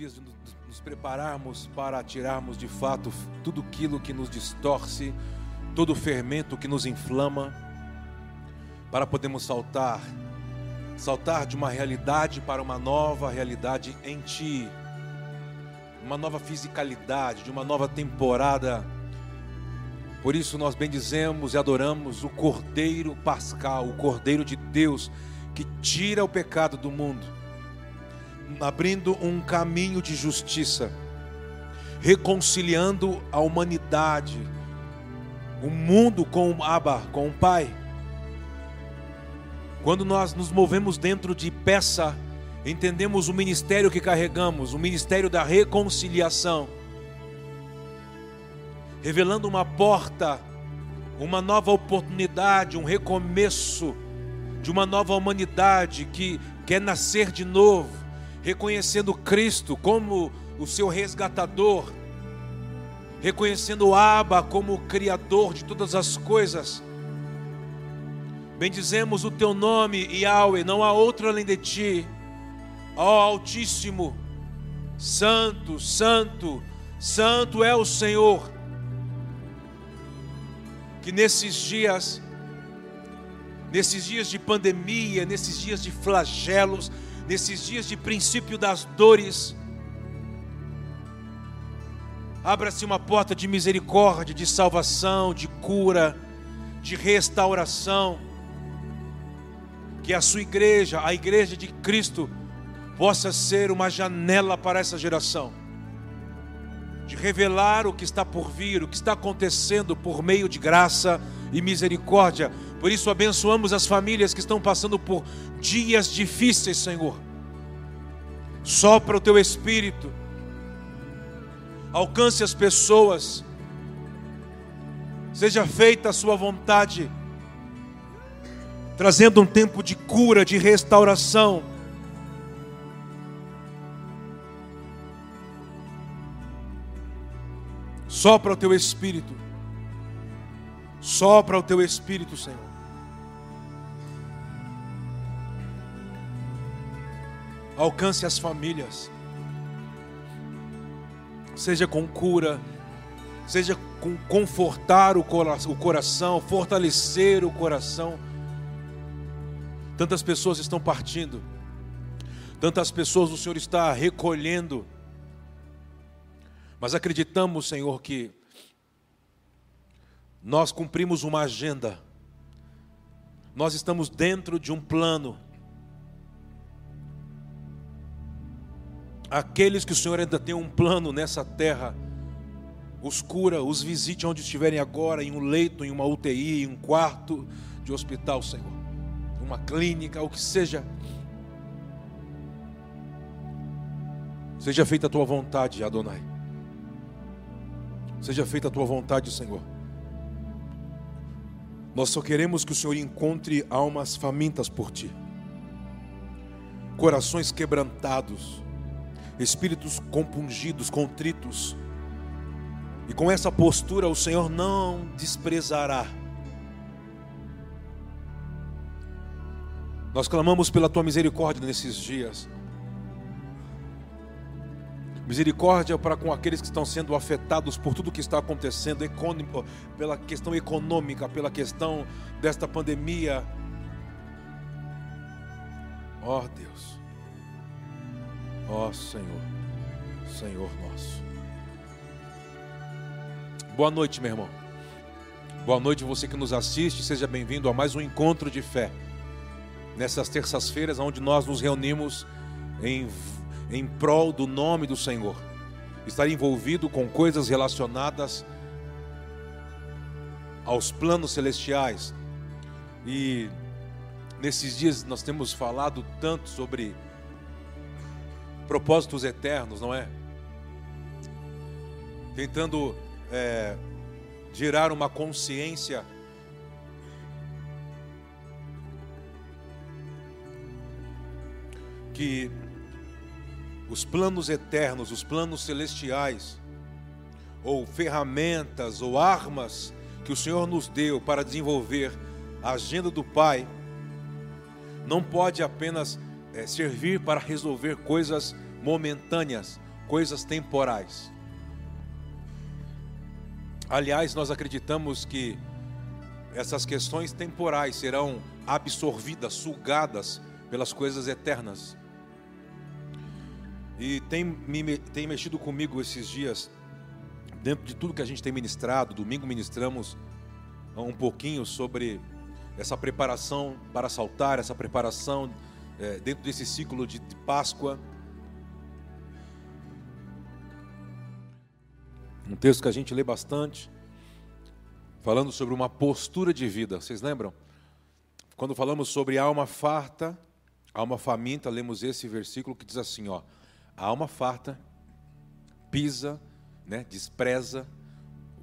dias de nos prepararmos para tirarmos de fato tudo aquilo que nos distorce, todo o fermento que nos inflama, para podermos saltar, saltar de uma realidade para uma nova realidade em Ti, uma nova fisicalidade, de uma nova temporada. Por isso nós bendizemos e adoramos o Cordeiro Pascal, o Cordeiro de Deus que tira o pecado do mundo, abrindo um caminho de justiça, reconciliando a humanidade, o mundo com o Abba, com o Pai. Quando nós nos movemos dentro de peça, entendemos o ministério que carregamos, o ministério da reconciliação, revelando uma porta, uma nova oportunidade, um recomeço de uma nova humanidade que quer nascer de novo, reconhecendo Cristo como o seu resgatador, reconhecendo Abba como o Criador de todas as coisas. Bendizemos o teu nome, Yahweh, não há outro além de ti. Ó Altíssimo, Santo, Santo, Santo é o Senhor. Que nesses dias nesses dias de pandemia, nesses dias de flagelos, nesses dias de princípio das dores. Abra-se uma porta de misericórdia, de salvação, de cura, de restauração. Que a sua igreja, a igreja de Cristo, possa ser uma janela para essa geração, de revelar o que está por vir, o que está acontecendo por meio de graça e misericórdia por isso abençoamos as famílias que estão passando por dias difíceis, Senhor. Sopra o teu espírito. Alcance as pessoas. Seja feita a sua vontade. Trazendo um tempo de cura, de restauração. Sopra o teu espírito. Sopra o teu espírito, Senhor. alcance as famílias, seja com cura, seja com confortar o coração, fortalecer o coração. Tantas pessoas estão partindo, tantas pessoas o Senhor está recolhendo, mas acreditamos, Senhor, que nós cumprimos uma agenda, nós estamos dentro de um plano aqueles que o Senhor ainda tem um plano nessa terra, os cura, os visite onde estiverem agora, em um leito, em uma UTI, em um quarto de hospital, Senhor, uma clínica, o que seja. Seja feita a tua vontade, Adonai. Seja feita a tua vontade, Senhor. Nós só queremos que o Senhor encontre almas famintas por ti, corações quebrantados, espíritos compungidos, contritos. E com essa postura o Senhor não desprezará. Nós clamamos pela tua misericórdia nesses dias. Misericórdia para com aqueles que estão sendo afetados por tudo que está acontecendo, pela questão econômica, pela questão desta pandemia. Ó oh, Deus. Ó oh, Senhor, Senhor nosso. Boa noite, meu irmão. Boa noite, você que nos assiste. Seja bem-vindo a mais um encontro de fé. Nessas terças-feiras, onde nós nos reunimos em, em prol do nome do Senhor. Estar envolvido com coisas relacionadas aos planos celestiais. E nesses dias nós temos falado tanto sobre propósitos eternos, não é? Tentando é, gerar uma consciência que os planos eternos, os planos celestiais, ou ferramentas ou armas que o Senhor nos deu para desenvolver a agenda do Pai, não pode apenas é, servir para resolver coisas momentâneas coisas temporais. Aliás, nós acreditamos que essas questões temporais serão absorvidas, sugadas pelas coisas eternas. E tem, me, tem mexido comigo esses dias, dentro de tudo que a gente tem ministrado. Domingo ministramos um pouquinho sobre essa preparação para saltar, essa preparação é, dentro desse ciclo de, de Páscoa. Um texto que a gente lê bastante, falando sobre uma postura de vida. Vocês lembram? Quando falamos sobre alma farta, alma faminta, lemos esse versículo que diz assim, ó: a alma farta pisa, né, despreza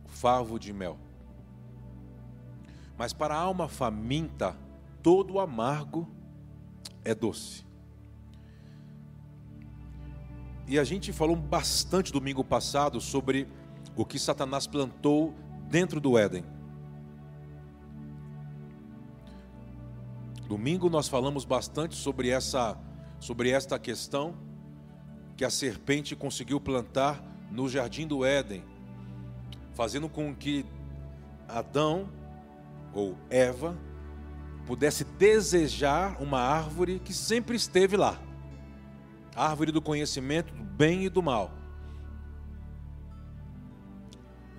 o favo de mel. Mas para a alma faminta, todo amargo é doce. E a gente falou bastante domingo passado sobre o que Satanás plantou dentro do Éden. Domingo nós falamos bastante sobre essa sobre esta questão que a serpente conseguiu plantar no jardim do Éden, fazendo com que Adão ou Eva pudesse desejar uma árvore que sempre esteve lá. A árvore do conhecimento do bem e do mal.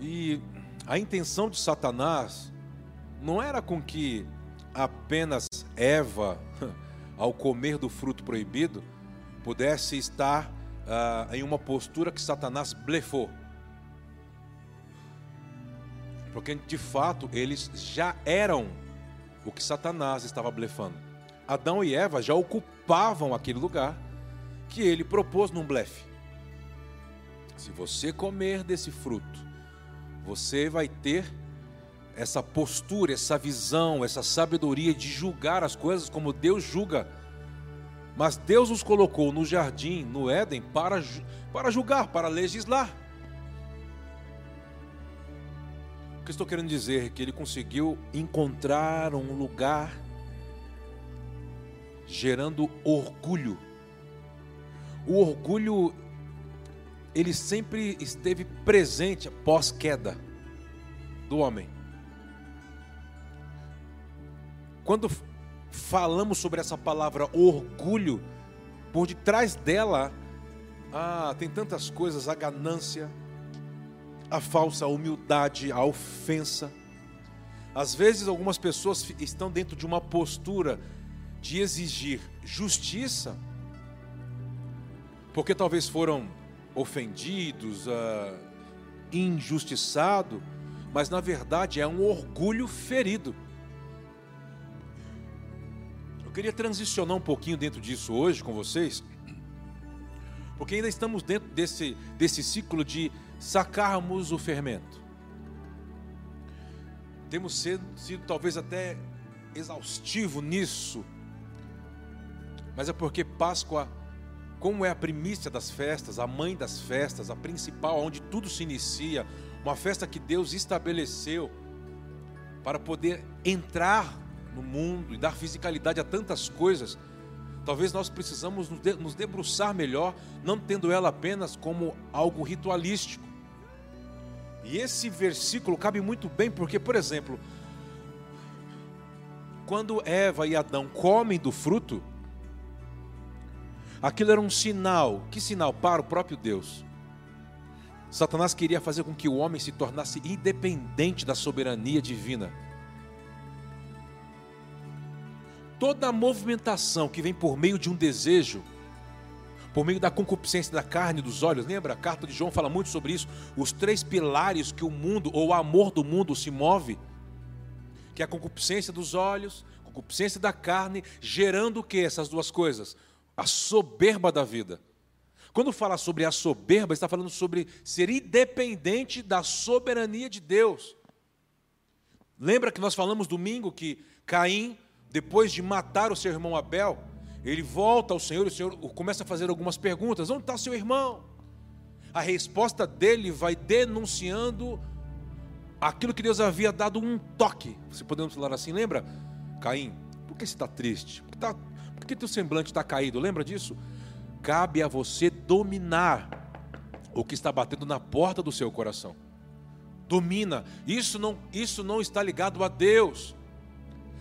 E a intenção de Satanás não era com que apenas Eva, ao comer do fruto proibido, pudesse estar uh, em uma postura que Satanás blefou. Porque de fato eles já eram o que Satanás estava blefando. Adão e Eva já ocupavam aquele lugar que ele propôs num blefe. Se você comer desse fruto, você vai ter essa postura, essa visão, essa sabedoria de julgar as coisas como Deus julga. Mas Deus nos colocou no jardim, no Éden, para, para julgar, para legislar. que estou querendo dizer é que ele conseguiu encontrar um lugar gerando orgulho. O orgulho ele sempre esteve presente após queda do homem. Quando falamos sobre essa palavra orgulho, por detrás dela ah, tem tantas coisas, a ganância, a falsa humildade, a ofensa. Às vezes, algumas pessoas estão dentro de uma postura de exigir justiça, porque talvez foram ofendidos, uh, injustiçados, mas na verdade é um orgulho ferido. Queria transicionar um pouquinho dentro disso hoje com vocês, porque ainda estamos dentro desse, desse ciclo de sacarmos o fermento. Temos sido, sido talvez até exaustivo nisso, mas é porque Páscoa, como é a primícia das festas, a mãe das festas, a principal, onde tudo se inicia, uma festa que Deus estabeleceu para poder entrar no mundo e dar fisicalidade a tantas coisas. Talvez nós precisamos nos debruçar melhor, não tendo ela apenas como algo ritualístico, e esse versículo cabe muito bem, porque, por exemplo, quando Eva e Adão comem do fruto, aquilo era um sinal. Que sinal? Para o próprio Deus. Satanás queria fazer com que o homem se tornasse independente da soberania divina. Toda a movimentação que vem por meio de um desejo, por meio da concupiscência da carne e dos olhos. Lembra? A carta de João fala muito sobre isso. Os três pilares que o mundo, ou o amor do mundo, se move: que é a concupiscência dos olhos, concupiscência da carne, gerando o que? Essas duas coisas? A soberba da vida. Quando fala sobre a soberba, está falando sobre ser independente da soberania de Deus. Lembra que nós falamos domingo que Caim, depois de matar o seu irmão Abel, ele volta ao Senhor e o Senhor começa a fazer algumas perguntas: onde está seu irmão? A resposta dele vai denunciando aquilo que Deus havia dado um toque. Se podemos falar assim, lembra? Caim, por que você está triste? Por que, tá, por que teu semblante está caído? Lembra disso? Cabe a você dominar o que está batendo na porta do seu coração. Domina. Isso não, isso não está ligado a Deus.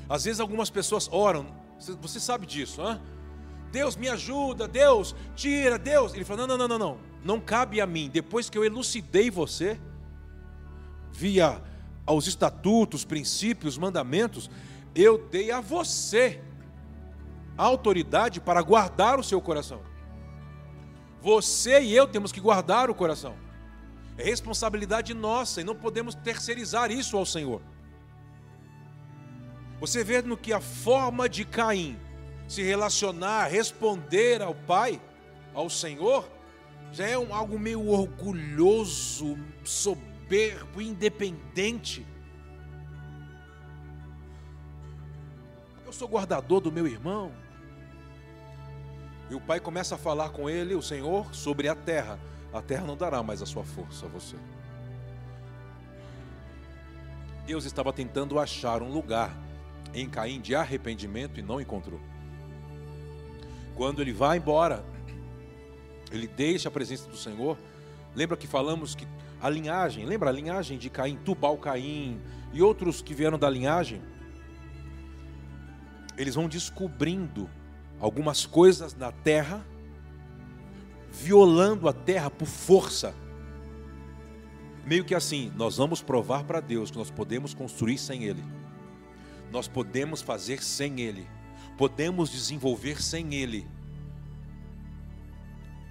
Às vezes algumas pessoas oram, você sabe disso, hein? Deus me ajuda, Deus tira, Deus. Ele fala: não, não, não, não, não, não cabe a mim. Depois que eu elucidei você, via aos estatutos, princípios, mandamentos, eu dei a você a autoridade para guardar o seu coração. Você e eu temos que guardar o coração. É responsabilidade nossa e não podemos terceirizar isso ao Senhor. Você vê no que a forma de Caim se relacionar, responder ao Pai, ao Senhor, já é um, algo meio orgulhoso, soberbo, independente. Eu sou guardador do meu irmão. E o pai começa a falar com ele, o Senhor, sobre a terra. A terra não dará mais a sua força a você. Deus estava tentando achar um lugar em Caim de arrependimento e não encontrou. Quando ele vai embora, ele deixa a presença do Senhor. Lembra que falamos que a linhagem, lembra a linhagem de Caim, Tubal Caim e outros que vieram da linhagem? Eles vão descobrindo algumas coisas na terra, violando a terra por força. Meio que assim, nós vamos provar para Deus que nós podemos construir sem Ele, nós podemos fazer sem Ele, podemos desenvolver sem Ele.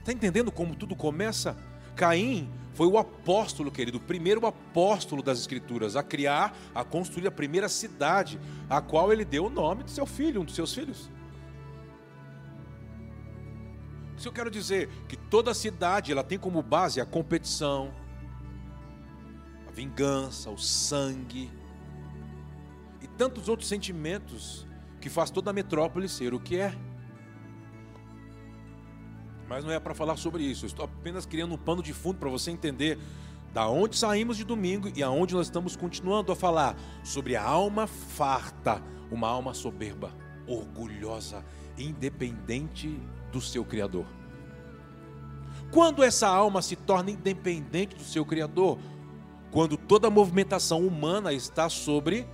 Está entendendo como tudo começa? Caim foi o apóstolo, querido, o primeiro apóstolo das Escrituras a criar, a construir a primeira cidade, a qual ele deu o nome do seu filho, um dos seus filhos. Isso eu quero dizer que toda cidade ela tem como base a competição, a vingança, o sangue tantos outros sentimentos que faz toda a metrópole ser o que é. Mas não é para falar sobre isso. Eu estou apenas criando um pano de fundo para você entender da onde saímos de domingo e aonde nós estamos continuando a falar sobre a alma farta, uma alma soberba, orgulhosa, independente do seu Criador. Quando essa alma se torna independente do seu Criador? Quando toda a movimentação humana está sobre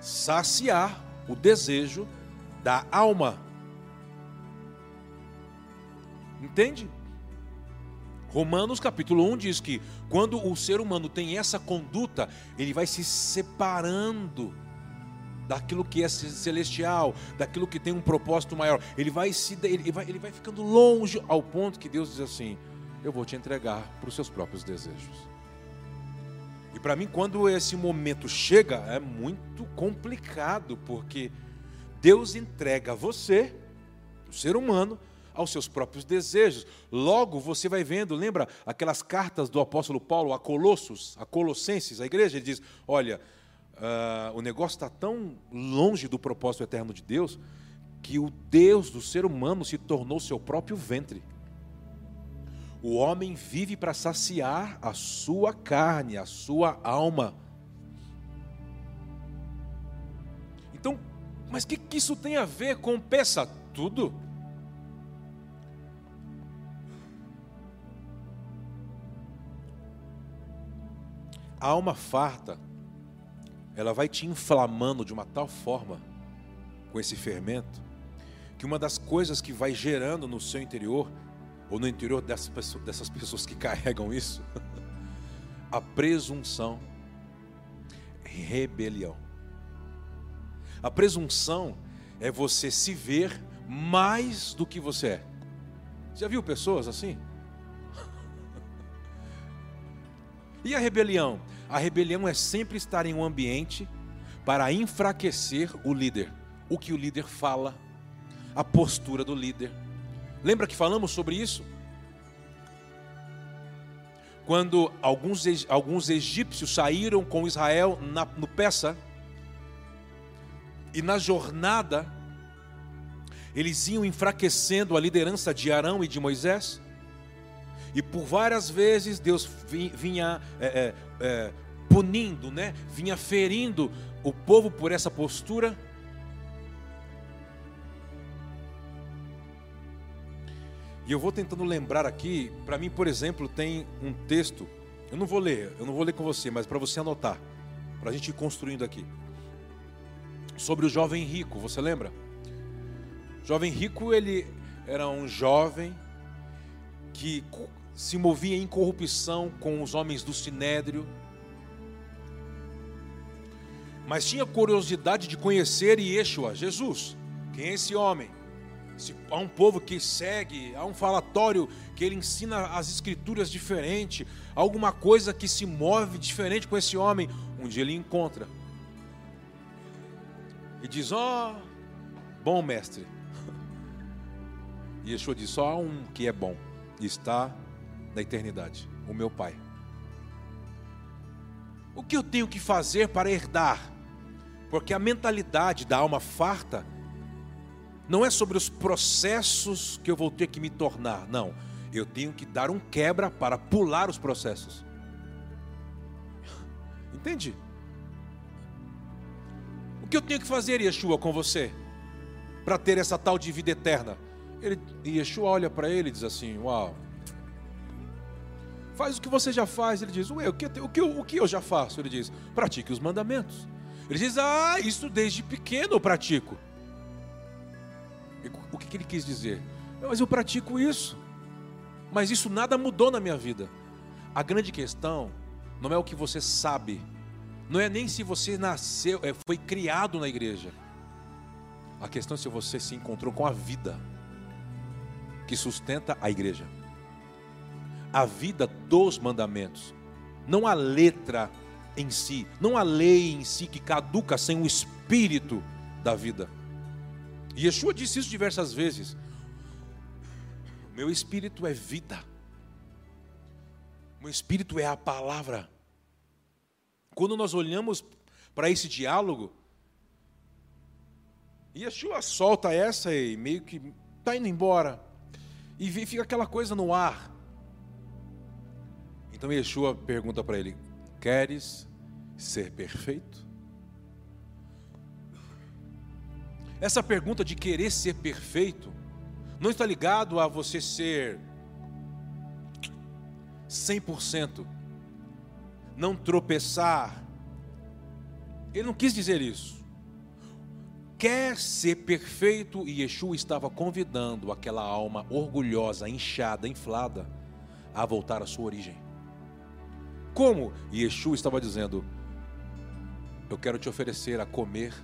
saciar o desejo da alma. Entende? Romanos capítulo 1 diz que quando o ser humano tem essa conduta, ele vai se separando daquilo que é celestial, daquilo que tem um propósito maior. Ele vai se ele vai, ele vai ficando longe ao ponto que Deus diz assim: "Eu vou te entregar para os seus próprios desejos". E para mim, quando esse momento chega, é muito complicado, porque Deus entrega você, o ser humano, aos seus próprios desejos. Logo você vai vendo, lembra aquelas cartas do apóstolo Paulo a Colossos, a Colossenses, a igreja, ele diz: Olha, uh, o negócio está tão longe do propósito eterno de Deus que o Deus do ser humano se tornou seu próprio ventre. O homem vive para saciar a sua carne, a sua alma. Então, mas o que, que isso tem a ver com peça? Tudo. A alma farta ela vai te inflamando de uma tal forma com esse fermento, que uma das coisas que vai gerando no seu interior, ou no interior dessas pessoas, dessas pessoas que carregam isso, a presunção, rebelião. A presunção é você se ver mais do que você é. Já viu pessoas assim? E a rebelião? A rebelião é sempre estar em um ambiente para enfraquecer o líder. O que o líder fala, a postura do líder. Lembra que falamos sobre isso? Quando alguns, alguns egípcios saíram com Israel na, no Peça, e na jornada, eles iam enfraquecendo a liderança de Arão e de Moisés, e por várias vezes Deus vinha é, é, é, punindo, né? vinha ferindo o povo por essa E eu vou tentando lembrar aqui, para mim, por exemplo, tem um texto, eu não vou ler, eu não vou ler com você, mas para você anotar, para a gente ir construindo aqui. Sobre o jovem rico, você lembra? O jovem rico, ele era um jovem que se movia em corrupção com os homens do sinédrio, mas tinha curiosidade de conhecer Yeshua, Jesus. Quem é esse homem? Se há um povo que segue, há um falatório que ele ensina as escrituras diferente, alguma coisa que se move diferente com esse homem. Um dia ele encontra e diz: Ó, oh, bom mestre. E Yeshua diz: Só há um que é bom, e está na eternidade, o meu Pai. O que eu tenho que fazer para herdar? Porque a mentalidade da alma farta não é sobre os processos que eu vou ter que me tornar, não. Eu tenho que dar um quebra para pular os processos. Entende? O que eu tenho que fazer, Yeshua, com você, para ter essa tal de vida eterna? Ele, Yeshua olha para ele e diz assim: Uau, faz o que você já faz. Ele diz: Ué, o que, o, que, o que eu já faço? Ele diz: Pratique os mandamentos. Ele diz: Ah, isso desde pequeno eu pratico. Que, que ele quis dizer? Mas eu pratico isso. Mas isso nada mudou na minha vida. A grande questão não é o que você sabe, não é nem se você nasceu, é, foi criado na igreja. A questão é se você se encontrou com a vida que sustenta a igreja. A vida dos mandamentos, não a letra em si, não a lei em si que caduca sem o espírito da vida. Yeshua disse isso diversas vezes. Meu espírito é vida. Meu espírito é a palavra. Quando nós olhamos para esse diálogo, Yeshua solta essa e meio que está indo embora. E fica aquela coisa no ar. Então Yeshua pergunta para ele: Queres ser perfeito? Essa pergunta de querer ser perfeito não está ligado a você ser 100%, não tropeçar. Ele não quis dizer isso. Quer ser perfeito e Yeshua estava convidando aquela alma orgulhosa, inchada, inflada, a voltar à sua origem. Como? Yeshua estava dizendo: Eu quero te oferecer a comer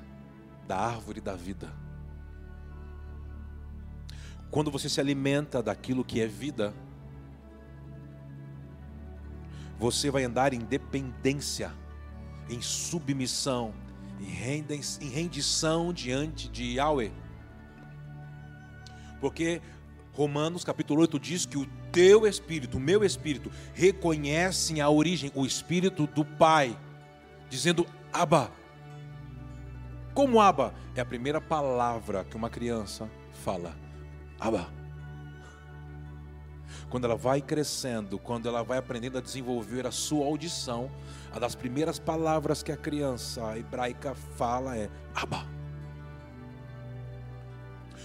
da árvore da vida. Quando você se alimenta daquilo que é vida, você vai andar em dependência, em submissão, em rendição diante de Yahweh. Porque Romanos capítulo 8 diz que o teu espírito, o meu espírito, reconhecem a origem, o espírito do Pai, dizendo: Abba, como Aba é a primeira palavra que uma criança fala. Aba. Quando ela vai crescendo, quando ela vai aprendendo a desenvolver a sua audição, uma das primeiras palavras que a criança hebraica fala é Aba.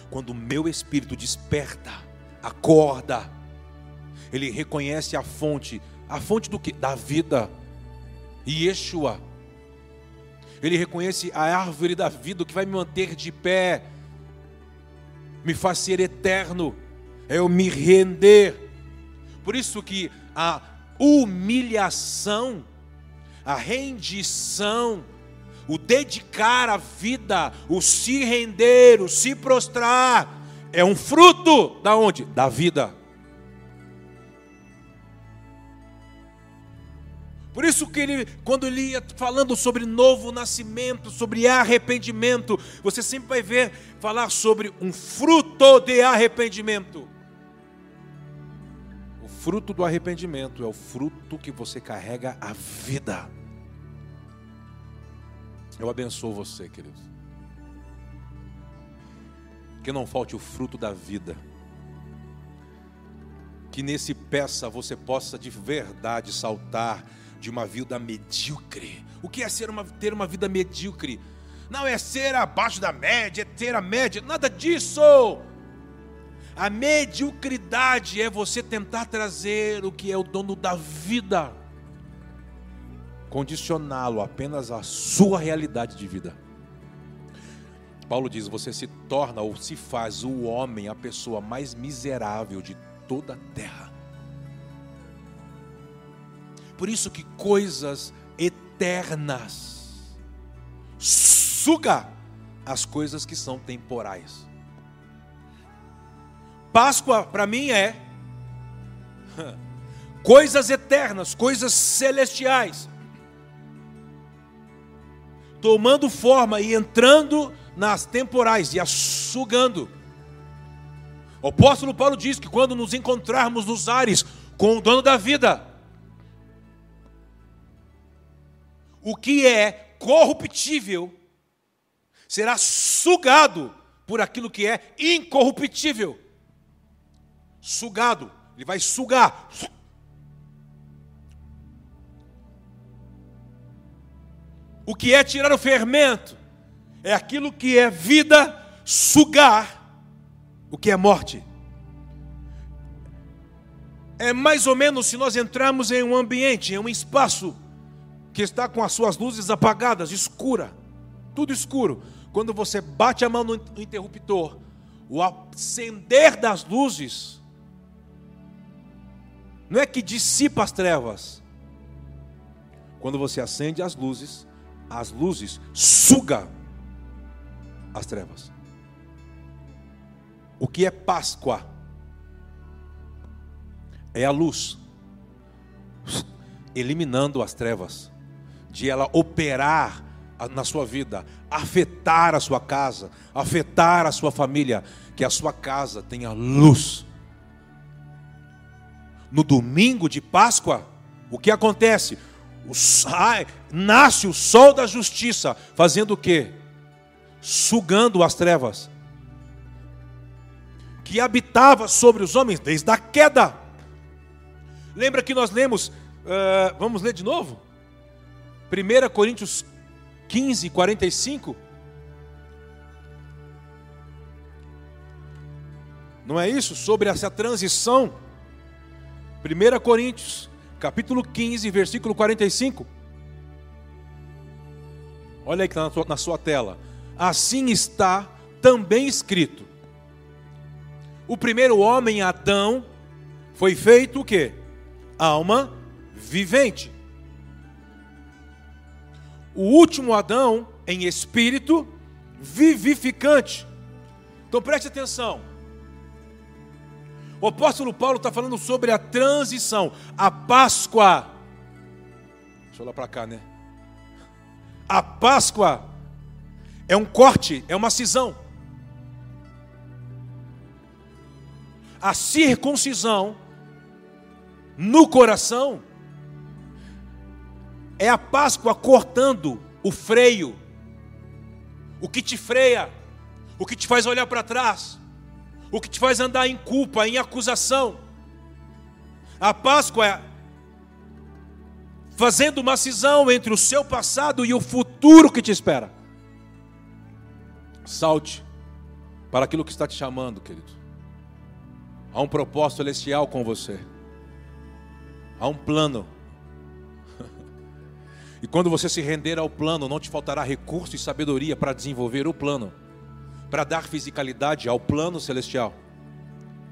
Quando o meu espírito desperta, acorda, ele reconhece a fonte, a fonte do que? Da vida. E Yeshua ele reconhece a árvore da vida, o que vai me manter de pé, me faz ser eterno, é eu me render. Por isso que a humilhação, a rendição, o dedicar a vida, o se render, o se prostrar, é um fruto da onde? Da vida. Por isso que ele, quando ele ia falando sobre novo nascimento, sobre arrependimento, você sempre vai ver falar sobre um fruto de arrependimento. O fruto do arrependimento é o fruto que você carrega a vida. Eu abençoo você, queridos. Que não falte o fruto da vida. Que nesse peça você possa de verdade saltar de uma vida medíocre. O que é ser uma, ter uma vida medíocre? Não é ser abaixo da média, é ter a média, nada disso. A mediocridade é você tentar trazer o que é o dono da vida, condicioná-lo apenas à sua realidade de vida. Paulo diz: você se torna ou se faz o homem a pessoa mais miserável de toda a terra. Por isso que coisas eternas suga as coisas que são temporais. Páscoa para mim é coisas eternas, coisas celestiais, tomando forma e entrando nas temporais e as sugando. O apóstolo Paulo diz que quando nos encontrarmos nos ares com o dono da vida, o que é corruptível será sugado por aquilo que é incorruptível sugado, ele vai sugar. O que é tirar o fermento? É aquilo que é vida sugar o que é morte. É mais ou menos se nós entrarmos em um ambiente, em um espaço que está com as suas luzes apagadas, escura, tudo escuro. Quando você bate a mão no interruptor, o acender das luzes não é que dissipa as trevas. Quando você acende as luzes, as luzes suga as trevas. O que é Páscoa? É a luz eliminando as trevas, de ela operar na sua vida, afetar a sua casa, afetar a sua família, que a sua casa tenha luz no domingo de Páscoa, o que acontece? O, ai, nasce o sol da justiça, fazendo o quê? Sugando as trevas que habitava sobre os homens desde a queda. Lembra que nós lemos, uh, vamos ler de novo? 1 Coríntios 15, 45. Não é isso? Sobre essa transição 1 Coríntios, capítulo 15, versículo 45. Olha aí que está na, sua tela. Assim está também escrito. O primeiro homem, Adão, foi feito o quê? Alma vivente. O último Adão, em espírito vivificante. Então preste atenção. O apóstolo Paulo está falando sobre a transição, a Páscoa. Deixa eu lá para cá, né? A Páscoa é um corte, é uma cisão. A circuncisão no coração é a Páscoa cortando o freio, o que te freia, o que te faz olhar para trás o que te faz andar em culpa, em acusação. A Páscoa é fazendo uma cisão entre o seu passado e o futuro que te espera. Salte para aquilo que está te chamando, querido. Há um propósito celestial com você. Há um plano. E quando você se render ao plano, não te faltará recurso e sabedoria para desenvolver o plano para dar fisicalidade ao plano celestial.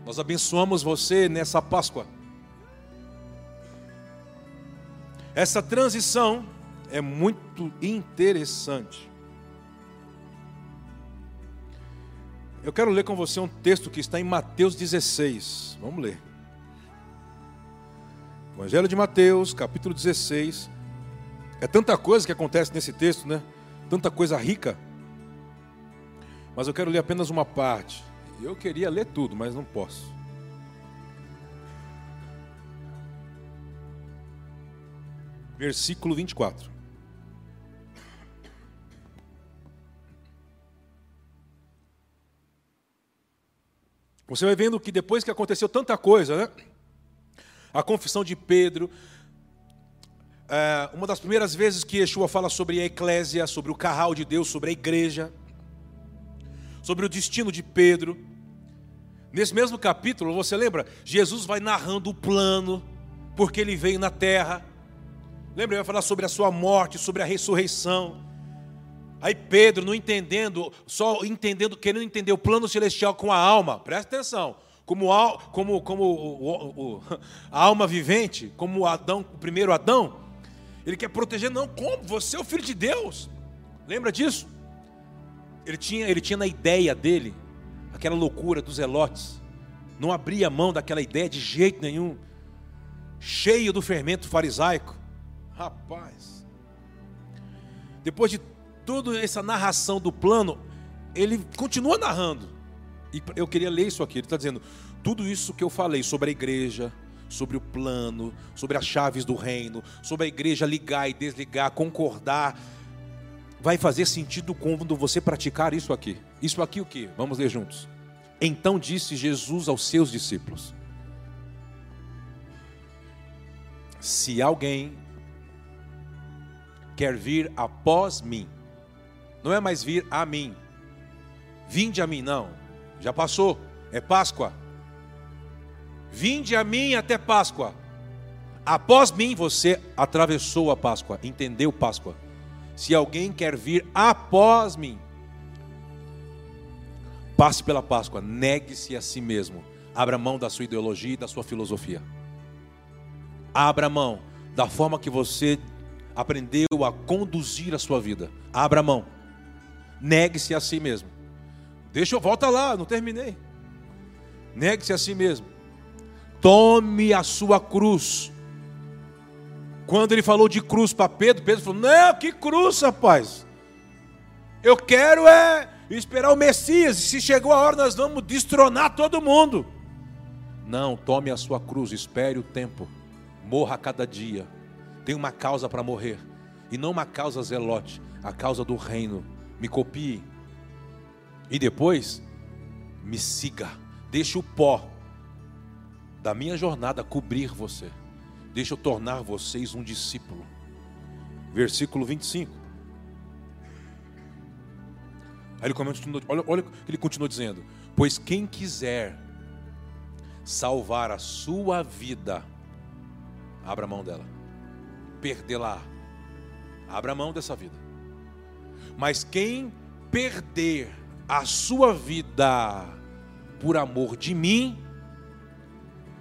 Nós abençoamos você nessa Páscoa. Essa transição é muito interessante. Eu quero ler com você um texto que está em Mateus 16. Vamos ler. Evangelho de Mateus, capítulo 16. É tanta coisa que acontece nesse texto, né? Tanta coisa rica mas eu quero ler apenas uma parte. Eu queria ler tudo, mas não posso. Versículo 24. Você vai vendo que depois que aconteceu tanta coisa, né? A confissão de Pedro, é, uma das primeiras vezes que Yeshua fala sobre a eclésia, sobre o carral de Deus, sobre a igreja sobre o destino de Pedro. Nesse mesmo capítulo, você lembra? Jesus vai narrando o plano, porque ele veio na terra. Lembra? Ele vai falar sobre a sua morte, sobre a ressurreição. Aí Pedro, não entendendo, só entendendo, querendo entender o plano celestial com a alma, presta atenção, como, como, como o, o, a alma vivente, como o Adão, o primeiro Adão, ele quer proteger, não, como? Você é o filho de Deus. Lembra disso? Ele tinha, ele tinha na ideia dele aquela loucura dos elotes. Não abria mão daquela ideia de jeito nenhum. Cheio do fermento farisaico. Rapaz. Depois de toda essa narração do plano, ele continua narrando. E eu queria ler isso aqui. Ele está dizendo: tudo isso que eu falei sobre a igreja, sobre o plano, sobre as chaves do reino, sobre a igreja ligar e desligar, concordar, vai fazer sentido quando você praticar isso aqui. Isso aqui o que? Vamos ler juntos. Então disse Jesus aos seus discípulos: Se alguém quer vir após mim, não é mais vir a mim, vinde a mim, não, já passou, é Páscoa. Vinde a mim até Páscoa. Após mim você atravessou a Páscoa, entendeu Páscoa. Se alguém quer vir após mim, passe pela Páscoa, negue-se a si mesmo, abra mão da sua ideologia e da sua filosofia. Abra mão da forma que você aprendeu a conduzir a sua vida. Abra mão. Negue-se a si mesmo. Deixa eu volta lá, não terminei. Negue-se a si mesmo. Tome a sua cruz quando ele falou de cruz para Pedro, Pedro falou: Não, que cruz, rapaz. Eu quero é esperar o Messias. E se chegou a hora, nós vamos destronar todo mundo. Não, tome a sua cruz, espere o tempo. Morra a cada dia. Tem uma causa para morrer. E não uma causa zelote, a causa do reino. Me copie. E depois, me siga. Deixe o pó da minha jornada cobrir você. Deixa eu tornar vocês um discípulo. Versículo 25. Aí ele continua, olha, olha o que ele continua dizendo: Pois quem quiser salvar a sua vida, abra mão dela, perdê-la, abra mão dessa vida. Mas quem perder a sua vida por amor de mim,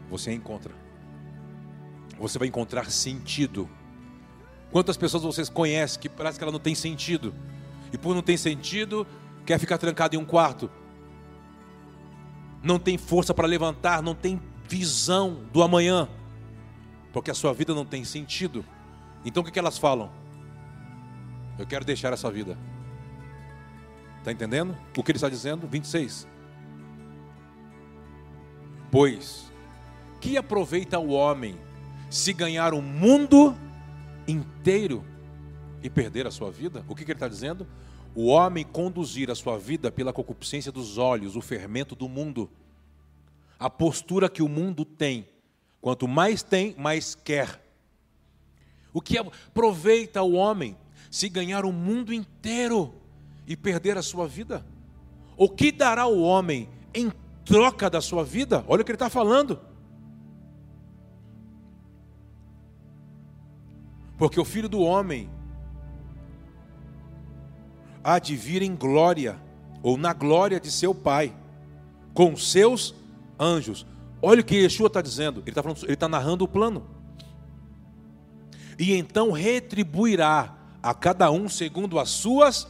você encontra você vai encontrar sentido. Quantas pessoas vocês conhecem que parece que ela não tem sentido? E por não ter sentido, quer ficar trancado em um quarto. Não tem força para levantar, não tem visão do amanhã. Porque a sua vida não tem sentido. Então o que, que elas falam? Eu quero deixar essa vida. Está entendendo? O que ele está dizendo? 26. Pois, que aproveita o homem se ganhar o mundo inteiro e perder a sua vida? O que, que ele está dizendo? O homem conduzir a sua vida pela concupiscência dos olhos, o fermento do mundo, a postura que o mundo tem. Quanto mais tem, mais quer. O que aproveita o homem se ganhar o mundo inteiro e perder a sua vida? O que dará o homem em troca da sua vida? Olha o que ele está falando. Porque o filho do homem há de vir em glória, ou na glória de seu Pai, com seus anjos. Olha o que Yeshua está dizendo, ele está ele está narrando o plano. E então retribuirá a cada um segundo as suas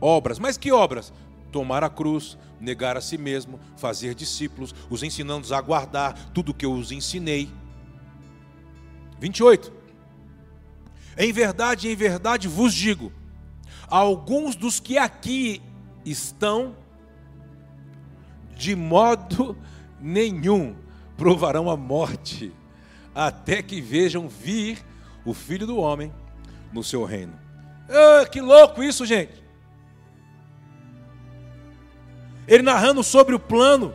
obras. Mas que obras? Tomar a cruz, negar a si mesmo, fazer discípulos, os ensinando a guardar tudo o que eu os ensinei. 28. Em verdade, em verdade vos digo: alguns dos que aqui estão, de modo nenhum provarão a morte, até que vejam vir o Filho do Homem no seu reino. Ah, que louco isso, gente! Ele narrando sobre o plano,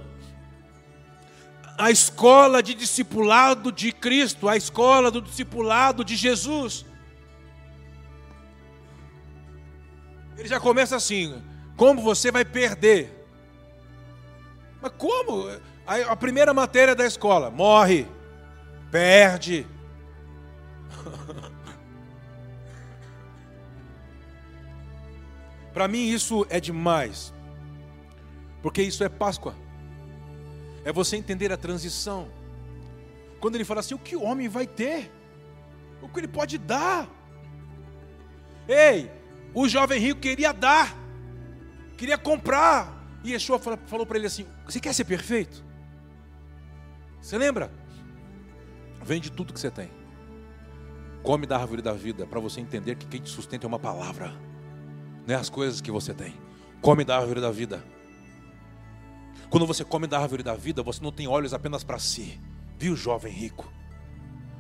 a escola de discipulado de Cristo, a escola do discipulado de Jesus. Ele já começa assim: como você vai perder? Mas como? A primeira matéria da escola, morre, perde. Para mim isso é demais, porque isso é Páscoa, é você entender a transição. Quando ele fala assim, o que o homem vai ter? O que ele pode dar? Ei, o jovem rico queria dar, queria comprar. E Yeshua falou para ele assim: Você quer ser perfeito? Você lembra? Vende tudo que você tem. Come da árvore da vida, para você entender que quem te sustenta é uma palavra, não é as coisas que você tem. Come da árvore da vida. Quando você come da árvore da vida, você não tem olhos apenas para si. Viu, jovem rico?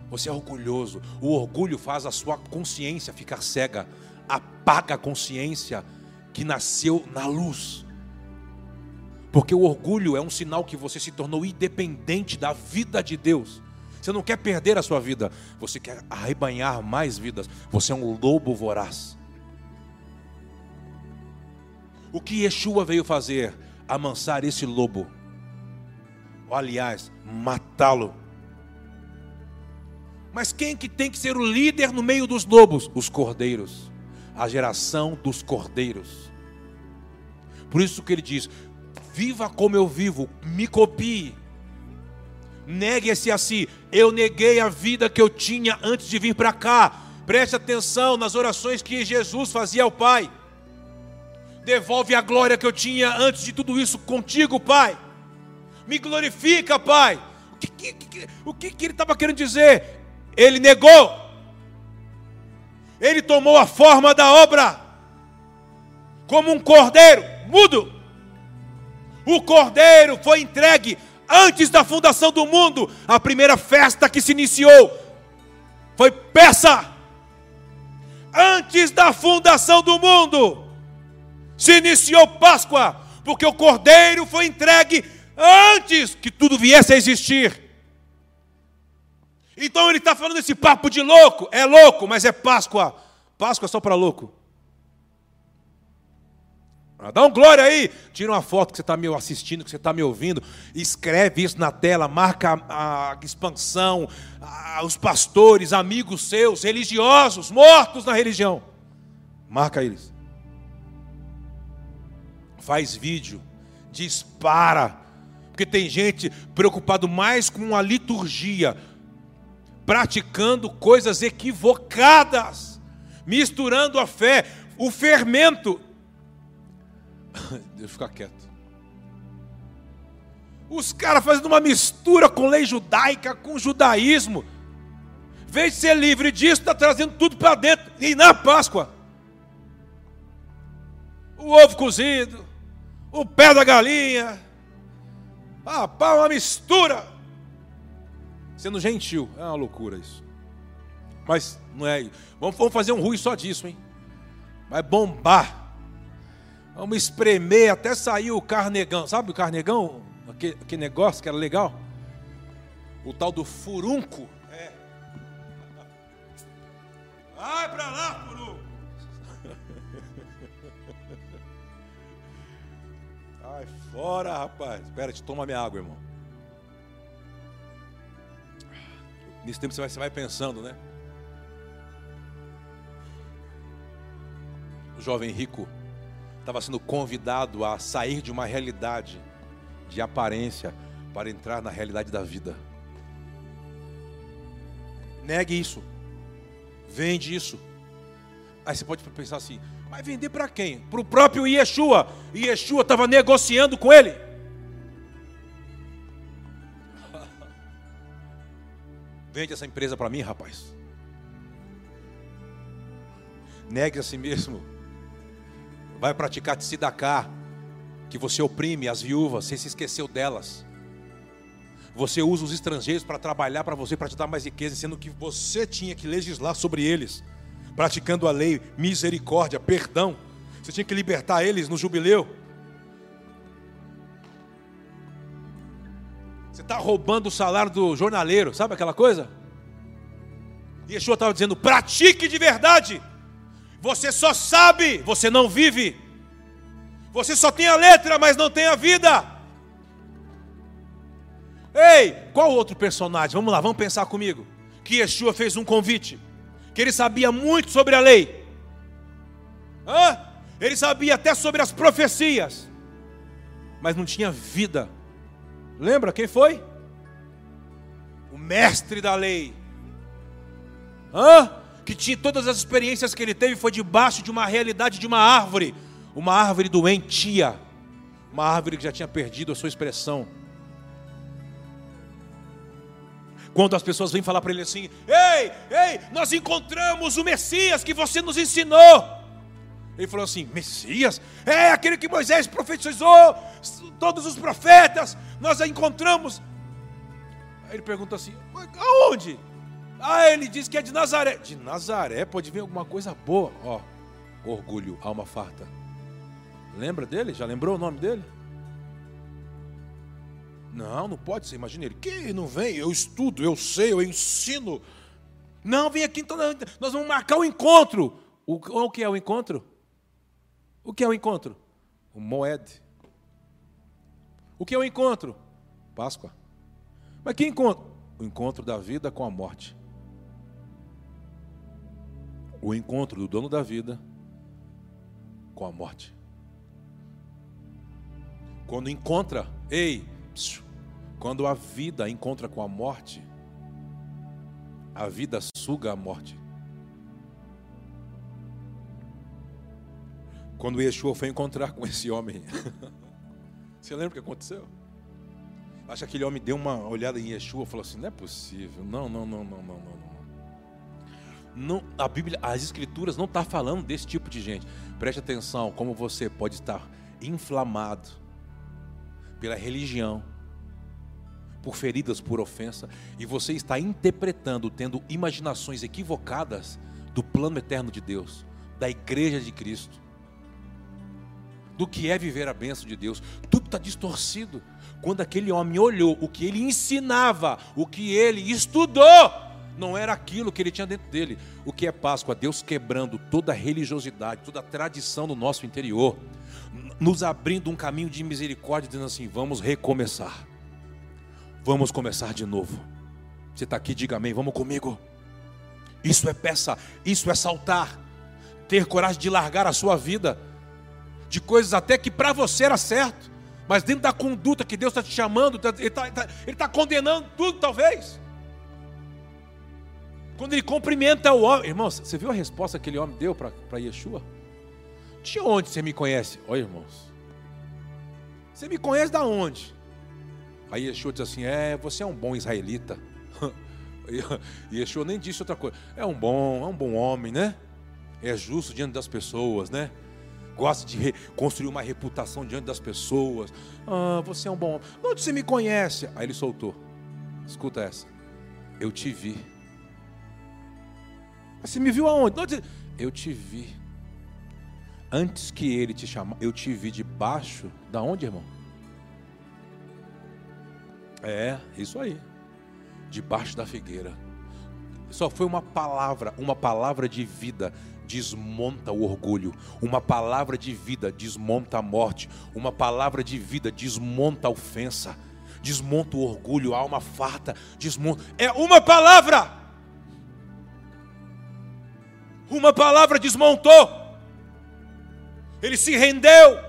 Você é orgulhoso. O orgulho faz a sua consciência ficar cega. Apaga a consciência que nasceu na luz. Porque o orgulho é um sinal que você se tornou independente da vida de Deus. Você não quer perder a sua vida, você quer arrebanhar mais vidas. Você é um lobo voraz. O que Yeshua veio fazer? Amansar esse lobo. Ou, aliás, matá-lo. Mas quem que tem que ser o líder no meio dos lobos? Os cordeiros. A geração dos cordeiros. Por isso que ele diz: Viva como eu vivo, me copie. Negue-se a si. Eu neguei a vida que eu tinha antes de vir para cá. Preste atenção nas orações que Jesus fazia ao Pai. Devolve a glória que eu tinha antes de tudo isso contigo, Pai. Me glorifica, Pai. O que, que, que o que, que ele estava querendo dizer? Ele negou. Ele tomou a forma da obra como um cordeiro mudo. O cordeiro foi entregue antes da fundação do mundo. A primeira festa que se iniciou foi peça. Antes da fundação do mundo se iniciou Páscoa, porque o cordeiro foi entregue antes que tudo viesse a existir. Então ele está falando esse papo de louco. É louco, mas é Páscoa. Páscoa só para louco. Ah, dá um glória aí. Tira uma foto que você está me assistindo, que você está me ouvindo. Escreve isso na tela. Marca a, a expansão. A, os pastores, amigos seus, religiosos, mortos na religião. Marca eles. Faz vídeo. Dispara. Porque tem gente preocupado mais com a liturgia praticando coisas equivocadas, misturando a fé, o fermento. Deixa eu ficar quieto. Os caras fazendo uma mistura com lei judaica, com judaísmo. Vem ser livre disso, está trazendo tudo para dentro. E na Páscoa, o ovo cozido, o pé da galinha, ah, pá, uma mistura sendo gentil. É uma loucura isso. Mas não é. Vamos, vamos fazer um ruim só disso, hein? Vai bombar. Vamos espremer até sair o carnegão. Sabe o carnegão? Aquele, aquele negócio que era legal? O tal do furunco. É. Vai pra lá, furunco. Sai fora, rapaz. Espera, te toma minha água, irmão. Nesse tempo você vai, você vai pensando, né? O jovem rico estava sendo convidado a sair de uma realidade de aparência para entrar na realidade da vida. Negue isso. Vende isso. Aí você pode pensar assim: vai vender para quem? Para o próprio Yeshua. Yeshua estava negociando com ele. Vende essa empresa para mim, rapaz. Negue a si mesmo. Vai praticar tzedakah, que você oprime as viúvas, você se esqueceu delas. Você usa os estrangeiros para trabalhar para você, para te dar mais riqueza, sendo que você tinha que legislar sobre eles, praticando a lei, misericórdia, perdão. Você tinha que libertar eles no jubileu. Está roubando o salário do jornaleiro, sabe aquela coisa? E Yeshua estava dizendo: pratique de verdade. Você só sabe, você não vive. Você só tem a letra, mas não tem a vida. Ei, qual outro personagem? Vamos lá, vamos pensar comigo. Que Yeshua fez um convite. Que ele sabia muito sobre a lei. Hã? Ele sabia até sobre as profecias. Mas não tinha vida. Lembra quem foi? O mestre da lei. Hã? Que tinha todas as experiências que ele teve foi debaixo de uma realidade de uma árvore, uma árvore doentia, uma árvore que já tinha perdido a sua expressão. Quando as pessoas vêm falar para ele assim: Ei, ei, nós encontramos o Messias que você nos ensinou. Ele falou assim: Messias? É aquele que Moisés profetizou, todos os profetas, nós a encontramos. Aí ele pergunta assim: aonde? Ah, ele diz que é de Nazaré. De Nazaré pode vir alguma coisa boa. Ó, orgulho, alma farta. Lembra dele? Já lembrou o nome dele? Não, não pode ser. Imagina ele. Que não vem? Eu estudo, eu sei, eu ensino. Não, vem aqui, então nós vamos marcar o encontro. O, o que é o encontro? O que é o encontro? O Moed. O que é o encontro? Páscoa. Mas que encontro? O encontro da vida com a morte. O encontro do dono da vida com a morte. Quando encontra, ei, quando a vida encontra com a morte, a vida suga a morte. Quando Yeshua foi encontrar com esse homem, você lembra o que aconteceu? Acho que aquele homem deu uma olhada em Yeshua e falou assim: não é possível, não, não, não, não, não, não. não a Bíblia, as Escrituras não está falando desse tipo de gente. Preste atenção, como você pode estar inflamado pela religião, por feridas, por ofensa, e você está interpretando, tendo imaginações equivocadas do plano eterno de Deus, da igreja de Cristo do que é viver a bênção de Deus. Tudo está distorcido. Quando aquele homem olhou o que ele ensinava, o que ele estudou, não era aquilo que ele tinha dentro dele. O que é Páscoa? Deus quebrando toda a religiosidade, toda a tradição do nosso interior, nos abrindo um caminho de misericórdia, dizendo assim: vamos recomeçar, vamos começar de novo. Você está aqui, diga amém, vamos comigo. Isso é peça, isso é saltar, ter coragem de largar a sua vida de coisas até que para você era certo, mas dentro da conduta que Deus está te chamando, tá, Ele está tá, tá condenando tudo, talvez. Quando ele cumprimenta o homem, irmãos, você viu a resposta que aquele homem deu para Yeshua? De onde você me conhece? Olha, irmãos, você me conhece da onde? Aí Yeshua diz assim: É, você é um bom israelita. E Yeshua nem disse outra coisa. É um bom, é um bom homem, né? É justo diante das pessoas, né? Gosta de construir uma reputação diante das pessoas. Ah, você é um bom homem. Onde você me conhece? Aí ele soltou. Escuta essa. Eu te vi. Você me viu aonde? Onde? Eu te vi. Antes que ele te chamasse, eu te vi debaixo. Da onde, irmão? É, isso aí. Debaixo da figueira. Só foi uma palavra, uma palavra de vida desmonta o orgulho. Uma palavra de vida desmonta a morte. Uma palavra de vida desmonta a ofensa. Desmonta o orgulho, a alma farta. Desmonta. É uma palavra. Uma palavra desmontou. Ele se rendeu.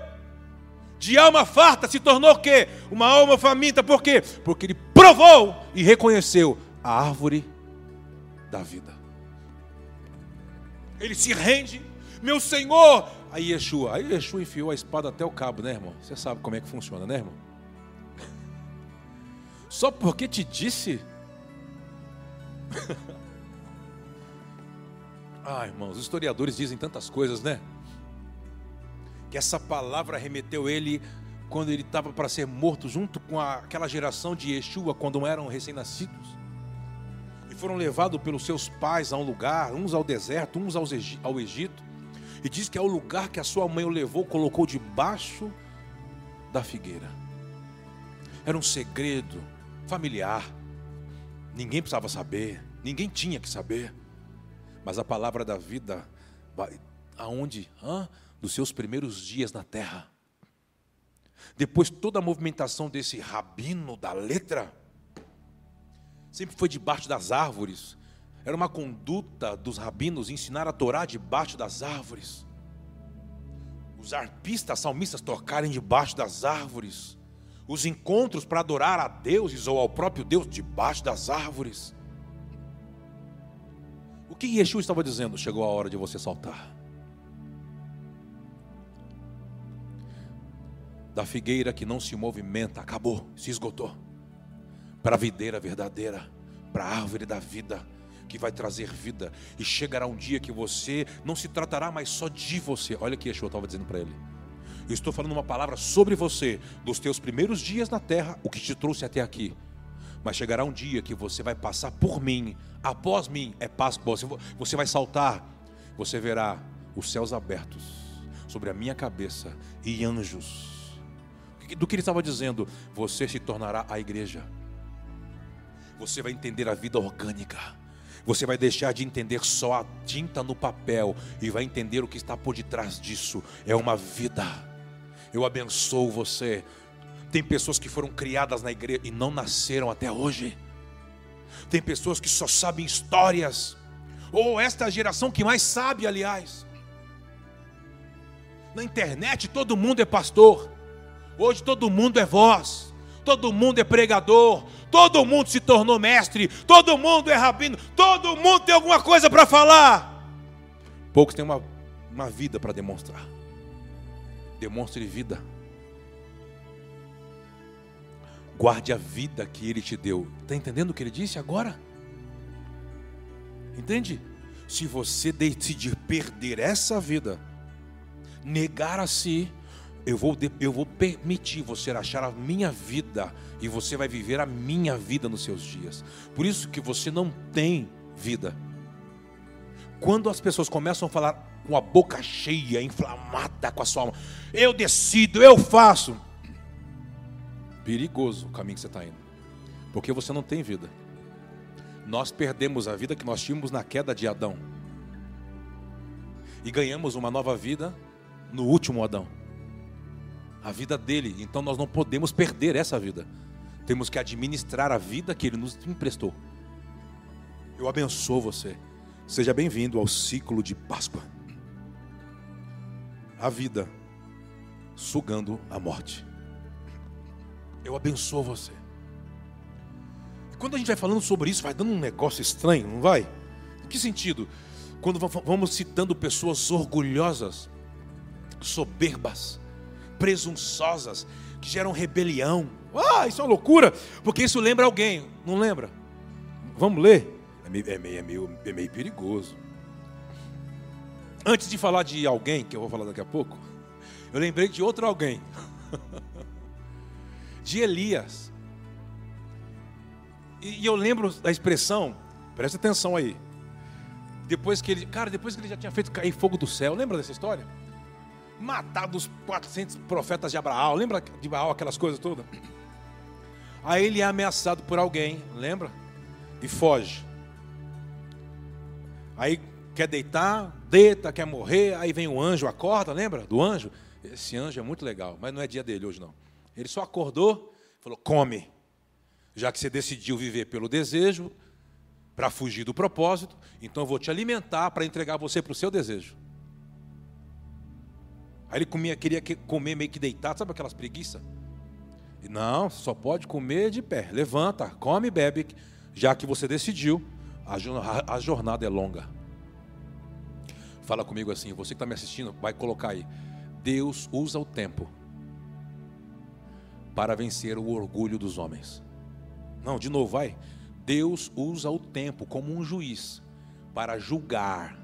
De alma farta se tornou o quê? Uma alma faminta. Por quê? Porque ele provou e reconheceu a árvore da vida ele se rende, meu Senhor. Aí Yeshua, aí Yeshua enfiou a espada até o cabo, né, irmão? Você sabe como é que funciona, né, irmão? Só porque te disse. ah, irmãos, os historiadores dizem tantas coisas, né? Que essa palavra remeteu ele quando ele estava para ser morto, junto com aquela geração de Yeshua, quando eram recém-nascidos foram levados pelos seus pais a um lugar, uns ao deserto, uns ao Egito. E diz que é o lugar que a sua mãe o levou, colocou debaixo da figueira. Era um segredo familiar. Ninguém precisava saber, ninguém tinha que saber. Mas a palavra da vida, aonde? Hã? Dos seus primeiros dias na terra. Depois toda a movimentação desse rabino da letra, sempre foi debaixo das árvores. Era uma conduta dos rabinos ensinar a Torá debaixo das árvores. Os arpistas, salmistas tocarem debaixo das árvores. Os encontros para adorar a deuses ou ao próprio Deus debaixo das árvores. O que Yeshua estava dizendo? Chegou a hora de você saltar. Da figueira que não se movimenta, acabou, se esgotou. Para a videira verdadeira, para a árvore da vida que vai trazer vida. E chegará um dia que você não se tratará mais só de você. Olha que Yeshua estava dizendo para ele. Eu estou falando uma palavra sobre você, dos teus primeiros dias na terra, o que te trouxe até aqui. Mas chegará um dia que você vai passar por mim, após mim, é Páscoa, você vai saltar, você verá os céus abertos sobre a minha cabeça e anjos. Do que ele estava dizendo, você se tornará a igreja. Você vai entender a vida orgânica você vai deixar de entender só a tinta no papel e vai entender o que está por detrás disso. É uma vida. Eu abençoo você. Tem pessoas que foram criadas na igreja e não nasceram até hoje. Tem pessoas que só sabem histórias. Ou esta é a geração que mais sabe, aliás. Na internet todo mundo é pastor. Hoje todo mundo é voz. Todo mundo é pregador todo mundo se tornou mestre, todo mundo é rabino, todo mundo tem alguma coisa para falar. Poucos têm uma, uma vida para demonstrar. Demonstre vida. Guarde a vida que Ele te deu. Está entendendo o que Ele disse agora? Entende? Se você decidir perder essa vida, negar a si, eu vou, eu vou permitir você achar a minha vida e você vai viver a minha vida nos seus dias. Por isso que você não tem vida. Quando as pessoas começam a falar com a boca cheia, inflamada com a sua alma, eu decido, eu faço. Perigoso o caminho que você está indo, porque você não tem vida. Nós perdemos a vida que nós tínhamos na queda de Adão e ganhamos uma nova vida no último Adão a vida dele. Então nós não podemos perder essa vida. Temos que administrar a vida que ele nos emprestou. Eu abençoo você. Seja bem-vindo ao ciclo de Páscoa. A vida sugando a morte. Eu abençoo você. E quando a gente vai falando sobre isso, vai dando um negócio estranho, não vai? Em que sentido? Quando vamos citando pessoas orgulhosas, soberbas, presunçosas, que geram rebelião. Ah, isso é uma loucura, porque isso lembra alguém, não lembra? Vamos ler? É meio, é meio, é meio, é meio perigoso. Antes de falar de alguém, que eu vou falar daqui a pouco, eu lembrei de outro alguém. de Elias. E, e eu lembro da expressão, presta atenção aí. Depois que ele, cara, depois que ele já tinha feito cair fogo do céu, lembra dessa história? Matado os 400 profetas de Abraão. Lembra de Baal, aquelas coisas todas? Aí ele é ameaçado por alguém, lembra? E foge. Aí quer deitar, deita, quer morrer. Aí vem o anjo, acorda, lembra do anjo? Esse anjo é muito legal, mas não é dia dele hoje não. Ele só acordou, falou: come. Já que você decidiu viver pelo desejo, para fugir do propósito, então eu vou te alimentar para entregar você para o seu desejo. Aí ele comia, queria comer meio que deitado, sabe aquelas preguiças? Não, só pode comer de pé. Levanta, come e bebe, já que você decidiu. A jornada é longa. Fala comigo assim, você que está me assistindo, vai colocar aí. Deus usa o tempo para vencer o orgulho dos homens. Não, de novo, vai. Deus usa o tempo como um juiz para julgar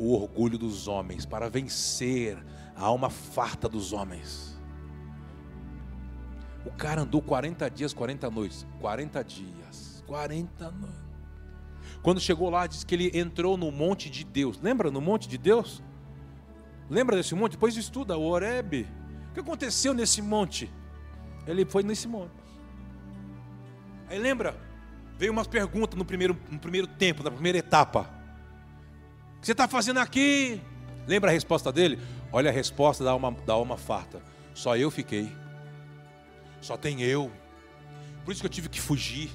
o orgulho dos homens, para vencer a alma farta dos homens. O cara andou 40 dias, 40 noites. 40 dias, 40 noites. Quando chegou lá, diz que ele entrou no monte de Deus. Lembra no monte de Deus? Lembra desse monte? Depois estuda o Oreb. O que aconteceu nesse monte? Ele foi nesse monte. Aí lembra? Veio umas perguntas no primeiro, no primeiro tempo, na primeira etapa. Que você está fazendo aqui? Lembra a resposta dele? Olha a resposta da alma, da alma farta. Só eu fiquei. Só tem eu. Por isso que eu tive que fugir.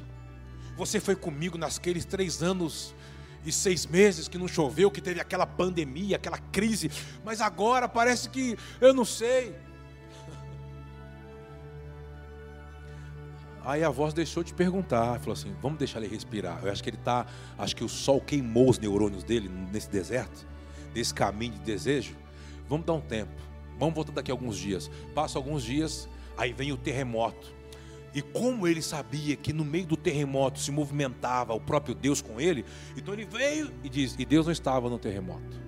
Você foi comigo naqueles três anos e seis meses que não choveu, que teve aquela pandemia, aquela crise. Mas agora parece que eu não sei. Aí a voz deixou de perguntar, falou assim: "Vamos deixar ele respirar". Eu acho que ele tá, acho que o sol queimou os neurônios dele nesse deserto, nesse caminho de desejo. Vamos dar um tempo. Vamos voltar daqui a alguns dias. Passa alguns dias, aí vem o terremoto. E como ele sabia que no meio do terremoto se movimentava o próprio Deus com ele, então ele veio e diz: "E Deus não estava no terremoto".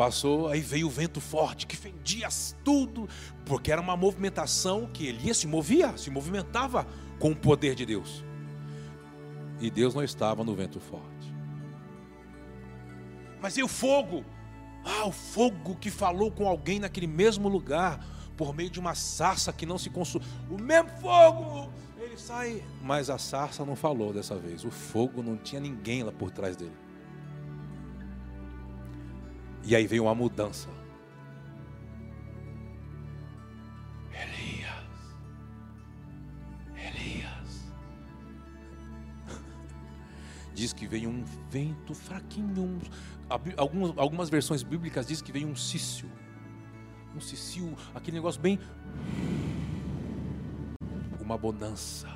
Passou, aí veio o vento forte que fendia tudo, porque era uma movimentação que Elias se movia, se movimentava com o poder de Deus. E Deus não estava no vento forte. Mas e o fogo? Ah, o fogo que falou com alguém naquele mesmo lugar, por meio de uma sarça que não se consumiu. O mesmo fogo, ele sai. Mas a sarça não falou dessa vez. O fogo não tinha ninguém lá por trás dele. E aí veio uma mudança. Elias. Elias. Diz que veio um vento fraquinho. Algumas, algumas versões bíblicas diz que veio um cício. Um cício, aquele negócio bem. Uma bonança.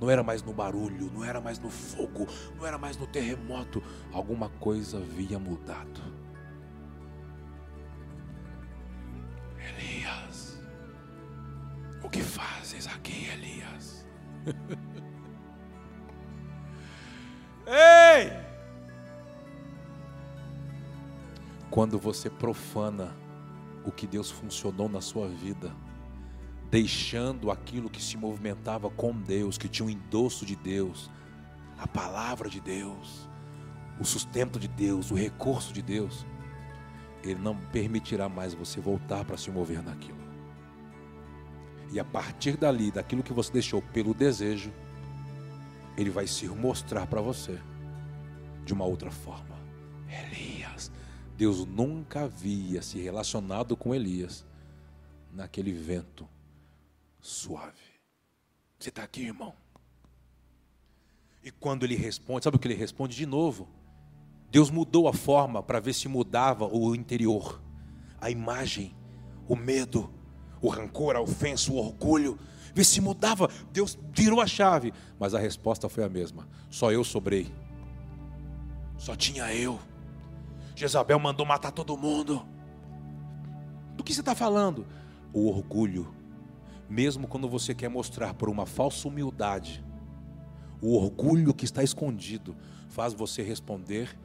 Não era mais no barulho, não era mais no fogo, não era mais no terremoto. Alguma coisa havia mudado. O que fazes aqui, Elias? Ei! Quando você profana o que Deus funcionou na sua vida, deixando aquilo que se movimentava com Deus, que tinha o um endosso de Deus, a palavra de Deus, o sustento de Deus, o recurso de Deus, Ele não permitirá mais você voltar para se mover naquilo. E a partir dali, daquilo que você deixou pelo desejo, ele vai se mostrar para você de uma outra forma. Elias, Deus nunca havia se relacionado com Elias naquele vento suave. Você está aqui, irmão? E quando ele responde, sabe o que ele responde de novo? Deus mudou a forma para ver se mudava o interior, a imagem, o medo, o rancor, a ofensa, o orgulho. Vê se mudava. Deus virou a chave. Mas a resposta foi a mesma. Só eu sobrei. Só tinha eu. Jezabel mandou matar todo mundo. Do que você está falando? O orgulho. Mesmo quando você quer mostrar por uma falsa humildade, o orgulho que está escondido faz você responder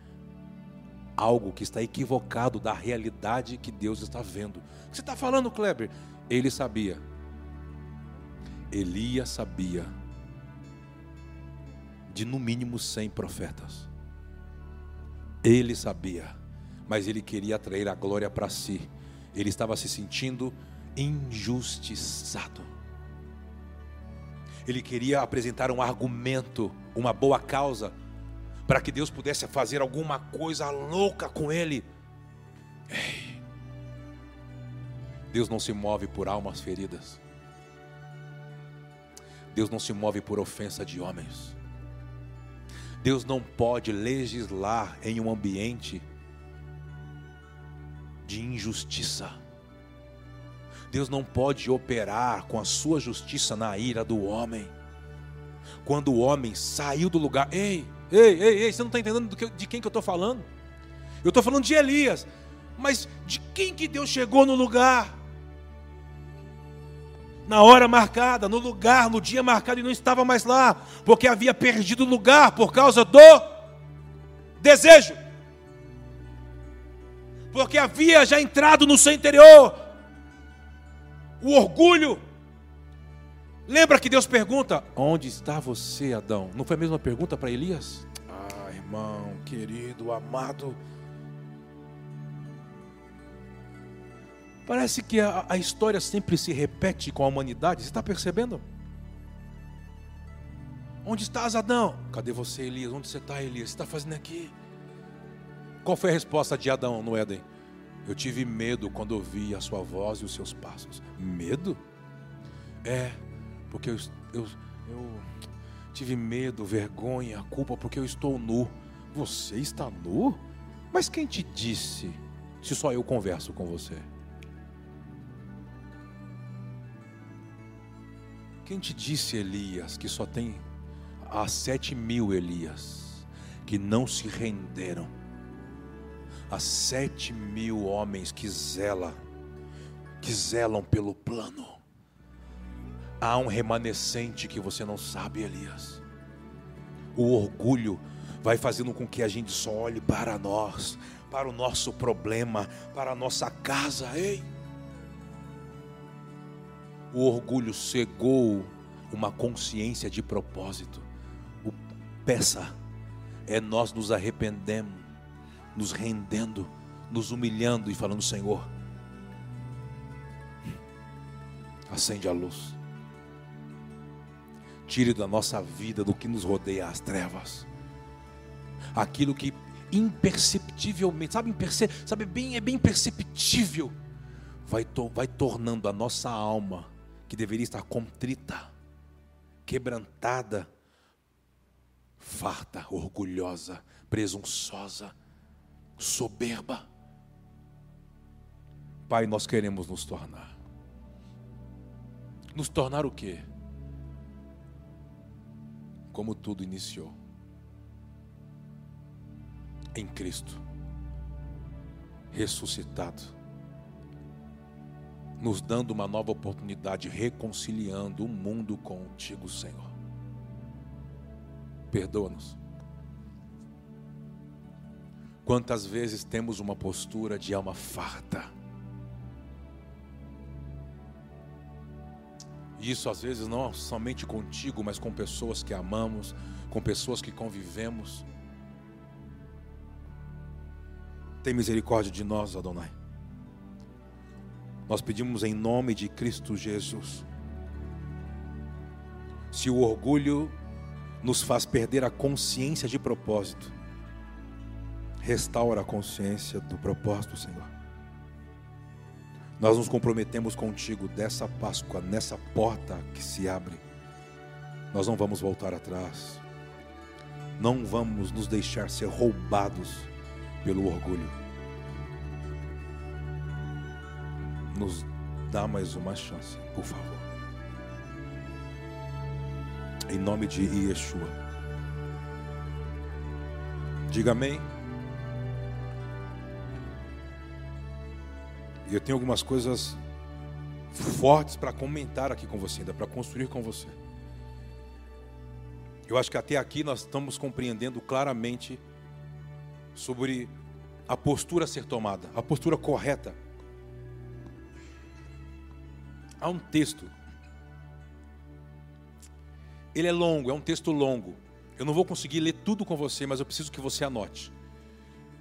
algo que está equivocado da realidade que Deus está vendo. O que você está falando, Kleber? Ele sabia. Elias sabia de no mínimo 100 profetas. Ele sabia, mas ele queria atrair a glória para si. Ele estava se sentindo injustiçado. Ele queria apresentar um argumento, uma boa causa, para que Deus pudesse fazer alguma coisa louca com ele. Ei, Deus não se move por almas feridas. Deus não se move por ofensa de homens. Deus não pode legislar em um ambiente de injustiça. Deus não pode operar com a sua justiça na ira do homem. Quando o homem saiu do lugar, ei, ei, ei, ei você não está entendendo de quem que eu estou falando? Eu estou falando de Elias, mas de quem que Deus chegou no lugar? na hora marcada, no lugar, no dia marcado e não estava mais lá, porque havia perdido o lugar por causa do desejo. Porque havia já entrado no seu interior o orgulho. Lembra que Deus pergunta: Onde está você, Adão? Não foi a mesma pergunta para Elias? Ah, irmão, querido, amado. Parece que a, a história sempre se repete com a humanidade. Você está percebendo? Onde estás, Adão? Cadê você, Elias? Onde você está, Elias? Você está fazendo aqui? Qual foi a resposta de Adão no Éden? Eu tive medo quando ouvi a sua voz e os seus passos. Medo? É, porque eu, eu, eu tive medo, vergonha, culpa, porque eu estou nu. Você está nu? Mas quem te disse se só eu converso com você? Quem te disse, Elias, que só tem há sete mil Elias que não se renderam? Há sete mil homens que zelam, que zelam pelo plano. Há um remanescente que você não sabe, Elias. O orgulho vai fazendo com que a gente só olhe para nós, para o nosso problema, para a nossa casa. Ei! O orgulho cegou uma consciência de propósito. O peça é nós nos arrependemos, nos rendendo, nos humilhando e falando: Senhor, acende a luz, tire da nossa vida, do que nos rodeia as trevas, aquilo que imperceptivelmente, sabe, imperce, sabe bem, é bem perceptível, vai, to, vai tornando a nossa alma que deveria estar contrita, quebrantada, farta, orgulhosa, presunçosa, soberba. Pai, nós queremos nos tornar. Nos tornar o quê? Como tudo iniciou. Em Cristo. Ressuscitado nos dando uma nova oportunidade, reconciliando o mundo contigo, Senhor. Perdoa-nos. Quantas vezes temos uma postura de alma farta? Isso às vezes não somente contigo, mas com pessoas que amamos, com pessoas que convivemos. Tem misericórdia de nós, Adonai. Nós pedimos em nome de Cristo Jesus. Se o orgulho nos faz perder a consciência de propósito, restaura a consciência do propósito, Senhor. Nós nos comprometemos contigo dessa Páscoa, nessa porta que se abre. Nós não vamos voltar atrás. Não vamos nos deixar ser roubados pelo orgulho. nos dá mais uma chance, por favor. Em nome de Yeshua. Diga amém. Eu tenho algumas coisas fortes para comentar aqui com você, ainda para construir com você. Eu acho que até aqui nós estamos compreendendo claramente sobre a postura a ser tomada, a postura correta há um texto. Ele é longo, é um texto longo. Eu não vou conseguir ler tudo com você, mas eu preciso que você anote.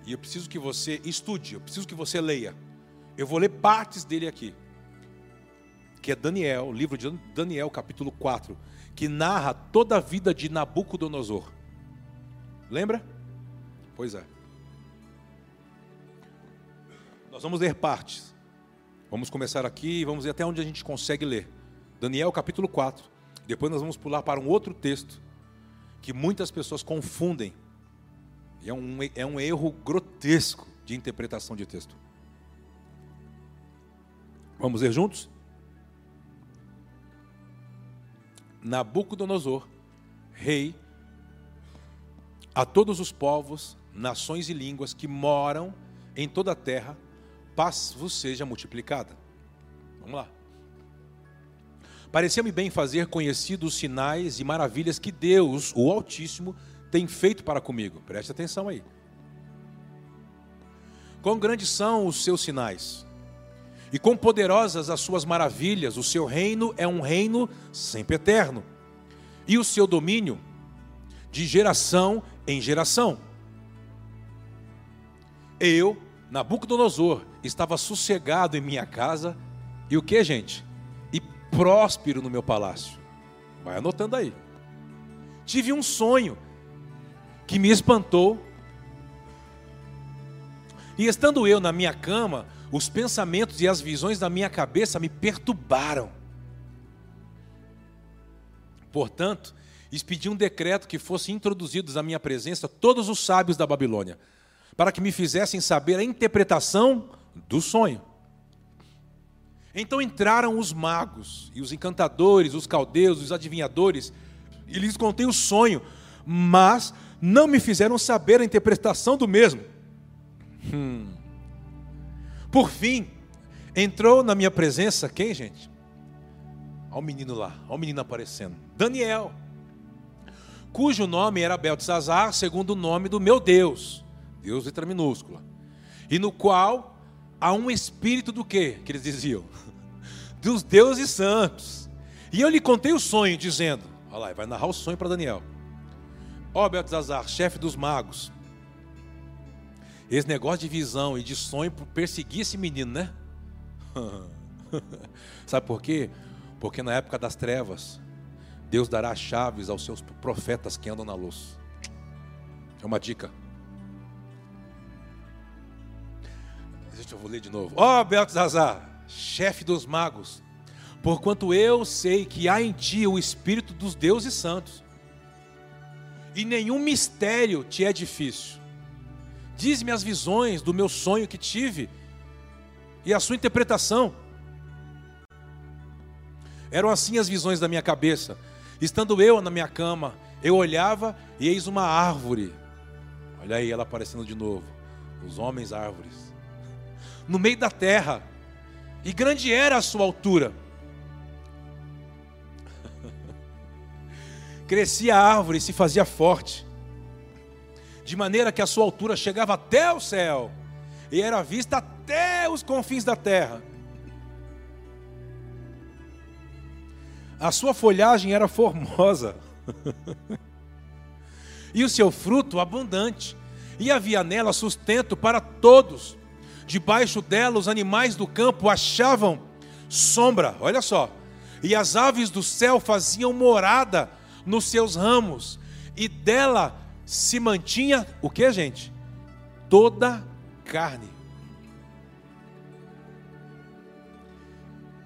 E eu preciso que você estude, eu preciso que você leia. Eu vou ler partes dele aqui. Que é Daniel, livro de Daniel, capítulo 4, que narra toda a vida de Nabucodonosor. Lembra? Pois é. Nós vamos ler partes. Vamos começar aqui e vamos ver até onde a gente consegue ler. Daniel capítulo 4. Depois nós vamos pular para um outro texto que muitas pessoas confundem. E é um, é um erro grotesco de interpretação de texto. Vamos ler juntos? Nabucodonosor, rei, a todos os povos, nações e línguas que moram em toda a terra, paz vos seja multiplicada. Vamos lá. Pareceu-me bem fazer conhecidos os sinais e maravilhas que Deus, o Altíssimo, tem feito para comigo. Preste atenção aí. Quão grandes são os seus sinais, e quão poderosas as suas maravilhas. O seu reino é um reino sempre eterno, e o seu domínio de geração em geração. Eu, Nabucodonosor, estava sossegado em minha casa e o que, gente? E próspero no meu palácio. Vai anotando aí. Tive um sonho que me espantou. E estando eu na minha cama, os pensamentos e as visões da minha cabeça me perturbaram. Portanto, expedi um decreto que fossem introduzidos à minha presença todos os sábios da Babilônia, para que me fizessem saber a interpretação do sonho. Então entraram os magos, e os encantadores, os caldeus, os adivinhadores, e lhes contei o sonho, mas não me fizeram saber a interpretação do mesmo. Hum. Por fim, entrou na minha presença quem, gente? Olha o menino lá, olha o menino aparecendo. Daniel, cujo nome era Beltzazar, segundo o nome do meu Deus, Deus letra minúscula, e no qual há um espírito do quê? Que eles diziam? Dos deuses santos. E eu lhe contei o sonho, dizendo: Olha lá, vai narrar o sonho para Daniel. Ó oh, Beltzazar, chefe dos magos, esse negócio de visão e de sonho perseguir esse menino, né? Sabe por quê? Porque na época das trevas, Deus dará chaves aos seus profetas que andam na luz. É uma dica. Deixa eu ler de novo. Ó oh, Beltzazar, chefe dos magos, porquanto eu sei que há em ti o espírito dos deuses santos, e nenhum mistério te é difícil. Diz-me as visões do meu sonho que tive e a sua interpretação. Eram assim as visões da minha cabeça. Estando eu na minha cama, eu olhava e eis uma árvore. Olha aí ela aparecendo de novo. Os homens árvores. No meio da terra. E grande era a sua altura. Crescia a árvore e se fazia forte de maneira que a sua altura chegava até o céu e era vista até os confins da terra. A sua folhagem era formosa e o seu fruto abundante, e havia nela sustento para todos. Debaixo dela, os animais do campo achavam sombra, olha só, e as aves do céu faziam morada nos seus ramos, e dela se mantinha o que, gente? Toda carne.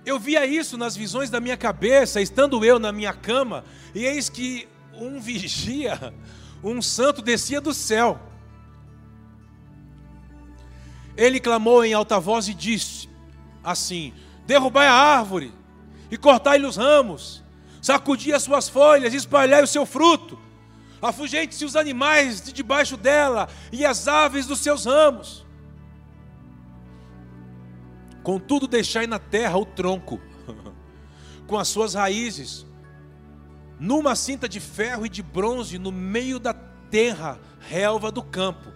Eu via isso nas visões da minha cabeça, estando eu na minha cama, e eis que um vigia, um santo descia do céu. Ele clamou em alta voz e disse assim: Derrubai a árvore e cortai-lhe os ramos, sacudi as suas folhas e espalhai o seu fruto Afugente-se os animais de debaixo dela e as aves dos seus ramos. Contudo, deixai na terra o tronco, com as suas raízes, numa cinta de ferro e de bronze, no meio da terra, relva do campo.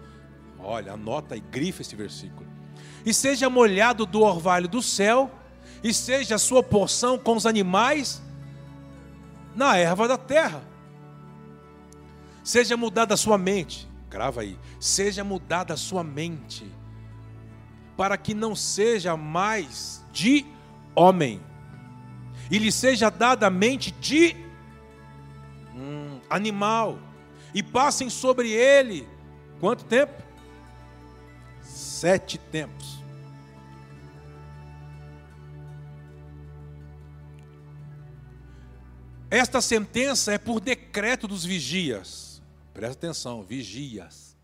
Olha, anota e grifa esse versículo. E seja molhado do orvalho do céu, e seja a sua porção com os animais na erva da terra. Seja mudada a sua mente, grava aí, seja mudada a sua mente, para que não seja mais de homem, e lhe seja dada a mente de hum, animal, e passem sobre ele, quanto tempo? Sete tempos. Esta sentença é por decreto dos vigias Presta atenção, vigias.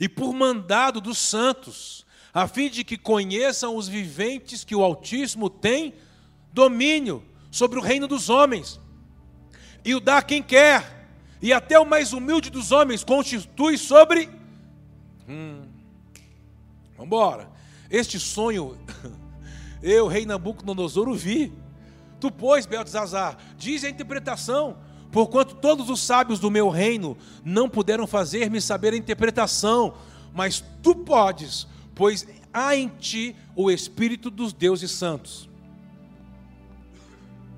E por mandado dos santos, a fim de que conheçam os viventes que o Altíssimo tem domínio sobre o reino dos homens, e o dá a quem quer, e até o mais humilde dos homens constitui sobre. Hum. Vamos embora. Este sonho, eu, rei Nabucodonosor, o vi. Tu, pois, Beltesazar, diz a interpretação, Porquanto todos os sábios do meu reino não puderam fazer-me saber a interpretação, mas tu podes, pois há em ti o Espírito dos deuses santos.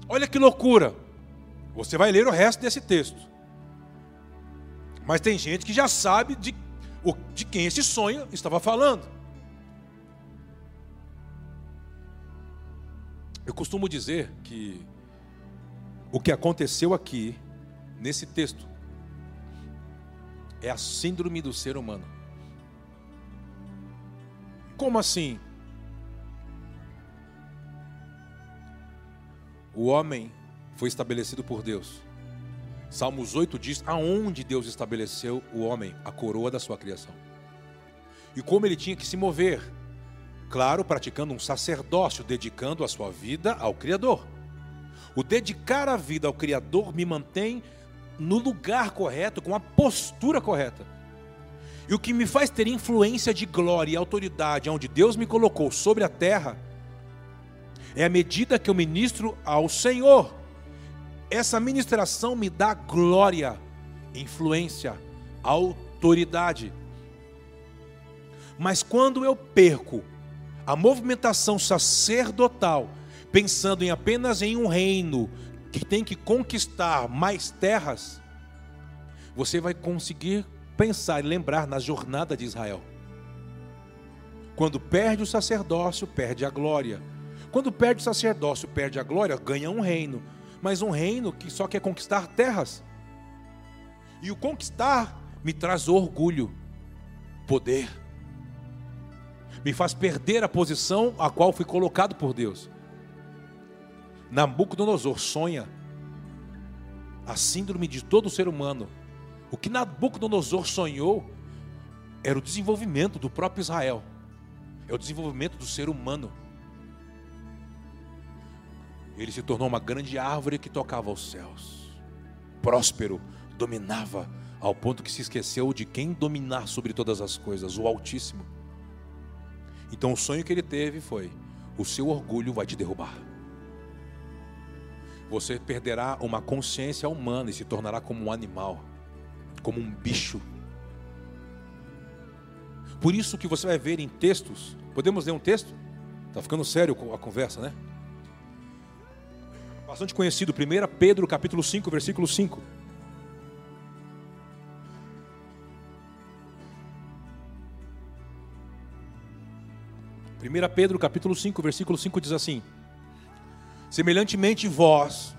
Olha que loucura! Você vai ler o resto desse texto. Mas tem gente que já sabe de, de quem esse sonho estava falando. Eu costumo dizer que o que aconteceu aqui nesse texto é a síndrome do ser humano. Como assim? O homem foi estabelecido por Deus Salmos 8 diz aonde Deus estabeleceu o homem, a coroa da sua criação. E como ele tinha que se mover. Claro, praticando um sacerdócio, dedicando a sua vida ao Criador. O dedicar a vida ao Criador me mantém no lugar correto, com a postura correta. E o que me faz ter influência de glória e autoridade onde Deus me colocou sobre a terra é a medida que eu ministro ao Senhor. Essa ministração me dá glória, influência, autoridade. Mas quando eu perco a movimentação sacerdotal, pensando em apenas em um reino que tem que conquistar mais terras, você vai conseguir pensar e lembrar na jornada de Israel. Quando perde o sacerdócio, perde a glória. Quando perde o sacerdócio, perde a glória, ganha um reino. Mas um reino que só quer conquistar terras. E o conquistar me traz orgulho, poder. Me faz perder a posição a qual fui colocado por Deus. Nabucodonosor sonha a síndrome de todo ser humano. O que Nabucodonosor sonhou era o desenvolvimento do próprio Israel, é o desenvolvimento do ser humano. Ele se tornou uma grande árvore que tocava aos céus, próspero, dominava, ao ponto que se esqueceu de quem dominar sobre todas as coisas, o Altíssimo. Então o sonho que ele teve foi: o seu orgulho vai te derrubar você perderá uma consciência humana e se tornará como um animal, como um bicho. Por isso que você vai ver em textos, podemos ler um texto? Está ficando sério a conversa, né? Bastante conhecido, 1 Pedro capítulo 5, versículo 5. Primeira Pedro capítulo 5, versículo 5 diz assim: Semelhantemente, vós,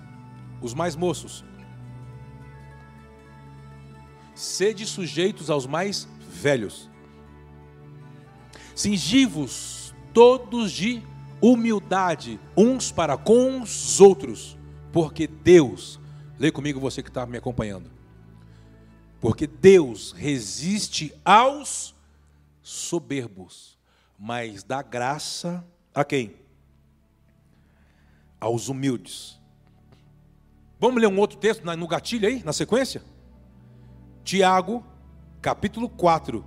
os mais moços, sede sujeitos aos mais velhos, singivos todos de humildade, uns para com os outros, porque Deus, lê comigo você que está me acompanhando, porque Deus resiste aos soberbos, mas dá graça a quem? Aos humildes. Vamos ler um outro texto no gatilho aí, na sequência? Tiago, capítulo 4,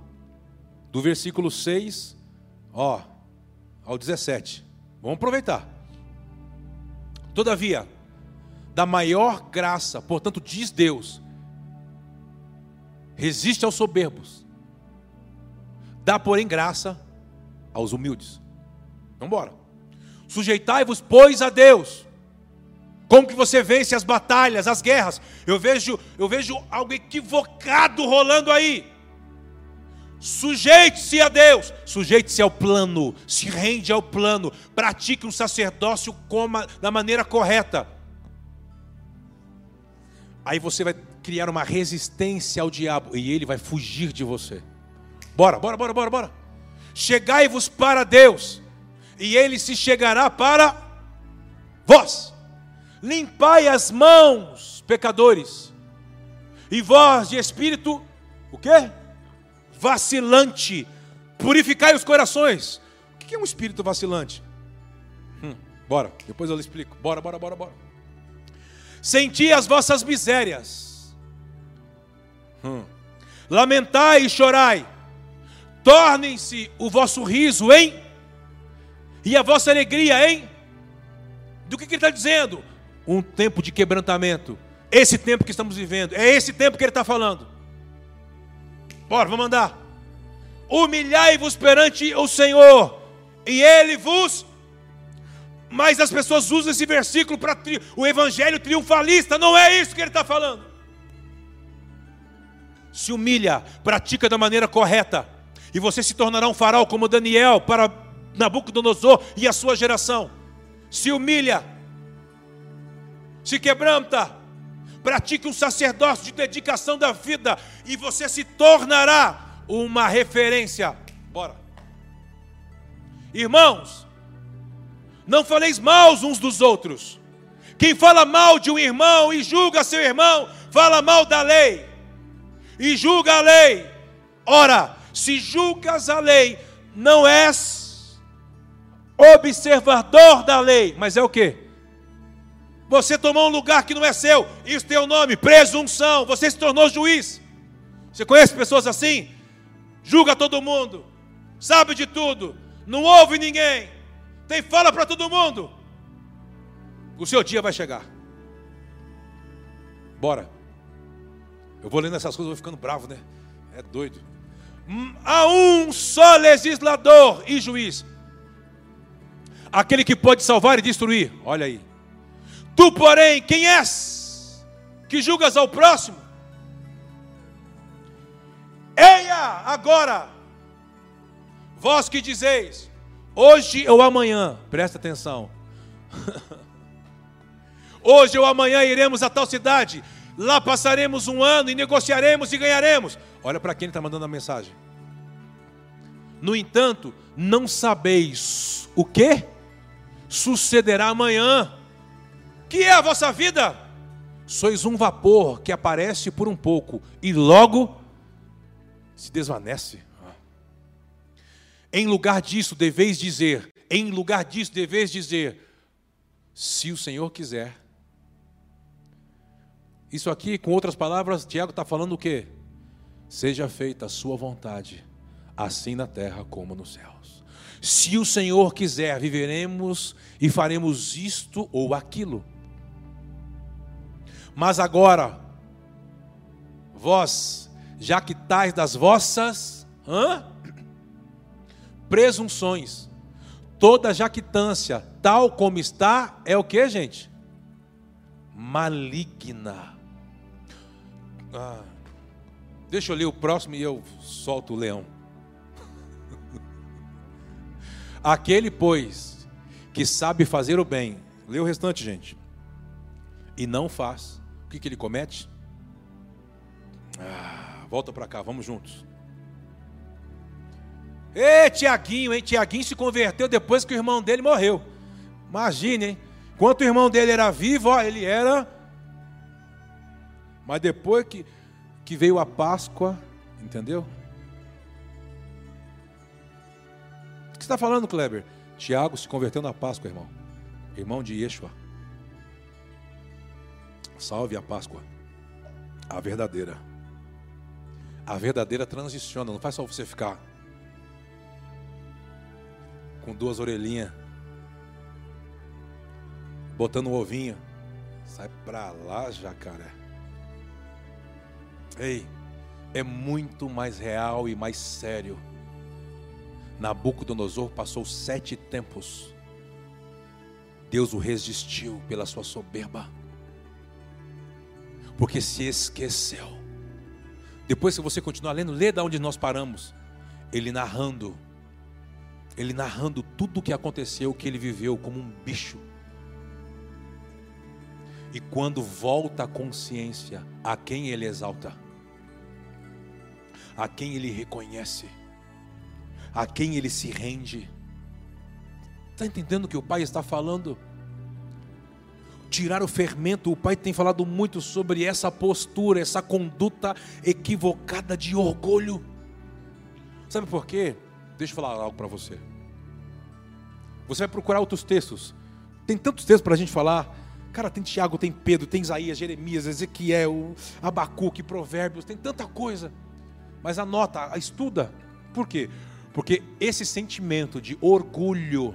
do versículo 6 ó, ao 17. Vamos aproveitar. Todavia, da maior graça, portanto, diz Deus, resiste aos soberbos, dá, porém, graça aos humildes. Vamos embora. Sujeitai-vos, pois, a Deus. Como que você vence as batalhas, as guerras? Eu vejo, eu vejo algo equivocado rolando aí. Sujeite-se a Deus, sujeite-se ao plano, se rende ao plano, pratique um sacerdócio coma, da maneira correta. Aí você vai criar uma resistência ao diabo e ele vai fugir de você. Bora, bora, bora, bora, bora. Chegai-vos para Deus e ele se chegará para vós. Limpai as mãos, pecadores, e vós de espírito, o quê? Vacilante, purificai os corações. O que é um espírito vacilante? Hum, bora, depois eu lhe explico. Bora, bora, bora, bora. Senti as vossas misérias. Hum. Lamentai e chorai. Tornem-se o vosso riso em e a vossa alegria, hein? Do que, que ele está dizendo? Um tempo de quebrantamento. Esse tempo que estamos vivendo. É esse tempo que ele está falando. Bora, vamos andar. Humilhai-vos perante o Senhor, e Ele vos. Mas as pessoas usam esse versículo para tri... o evangelho triunfalista. Não é isso que ele está falando. Se humilha, pratica da maneira correta, e você se tornará um farol como Daniel para Nabucodonosor e a sua geração. Se humilha, se quebranta, pratique um sacerdócio de dedicação da vida e você se tornará uma referência. Bora. Irmãos, não faleis mal uns dos outros. Quem fala mal de um irmão e julga seu irmão, fala mal da lei e julga a lei. Ora, se julgas a lei, não és observador da lei, mas é o que? Você tomou um lugar que não é seu, isso tem o um nome, presunção. Você se tornou juiz. Você conhece pessoas assim? Julga todo mundo, sabe de tudo, não ouve ninguém, tem fala para todo mundo. O seu dia vai chegar. Bora. Eu vou lendo essas coisas, vou ficando bravo, né? É doido. Hum, há um só legislador e juiz. Aquele que pode salvar e destruir. Olha aí. Tu, porém, quem és? Que julgas ao próximo? Eia, agora, vós que dizeis, hoje ou amanhã, presta atenção. hoje ou amanhã iremos a tal cidade, lá passaremos um ano e negociaremos e ganharemos. Olha para quem está mandando a mensagem. No entanto, não sabeis o que sucederá amanhã. Que é a vossa vida? Sois um vapor que aparece por um pouco e logo se desvanece. Em lugar disso, deveis dizer, em lugar disso, deveis dizer, se o Senhor quiser. Isso aqui, com outras palavras, Tiago está falando o quê? Seja feita a sua vontade, assim na terra como nos céus. Se o Senhor quiser, viveremos e faremos isto ou aquilo. Mas agora, vós jactais das vossas hã? presunções. Toda jactância, tal como está, é o que, gente? Maligna. Ah, deixa eu ler o próximo e eu solto o leão. Aquele, pois, que sabe fazer o bem, lê o restante, gente, e não faz, o que, que ele comete? Ah, Volta para cá, vamos juntos. Ê, Tiaguinho, hein? Tiaguinho se converteu depois que o irmão dele morreu. Imagine, hein? Enquanto o irmão dele era vivo, ó, ele era. Mas depois que, que veio a Páscoa, entendeu? Você está falando, Kleber? Tiago se converteu na Páscoa, irmão. Irmão de Yeshua. Salve a Páscoa. A verdadeira. A verdadeira transiciona, não faz só você ficar com duas orelhinhas, botando um ovinho. Sai pra lá, jacaré. Ei, é muito mais real e mais sério. Nabucodonosor passou sete tempos. Deus o resistiu pela sua soberba, porque se esqueceu depois, se você continuar lendo, lê da onde nós paramos. Ele narrando, ele narrando tudo o que aconteceu, o que ele viveu como um bicho. E quando volta a consciência, a quem ele exalta, a quem ele reconhece, a quem ele se rende. Está entendendo o que o pai está falando? tirar o fermento. O pai tem falado muito sobre essa postura, essa conduta equivocada de orgulho. Sabe por quê? Deixa eu falar algo para você. Você vai procurar outros textos. Tem tantos textos para a gente falar. Cara, tem Tiago, tem Pedro, tem Isaías, Jeremias, Ezequiel, Abacuque, Provérbios, tem tanta coisa. Mas anota, estuda. Por quê? Porque esse sentimento de orgulho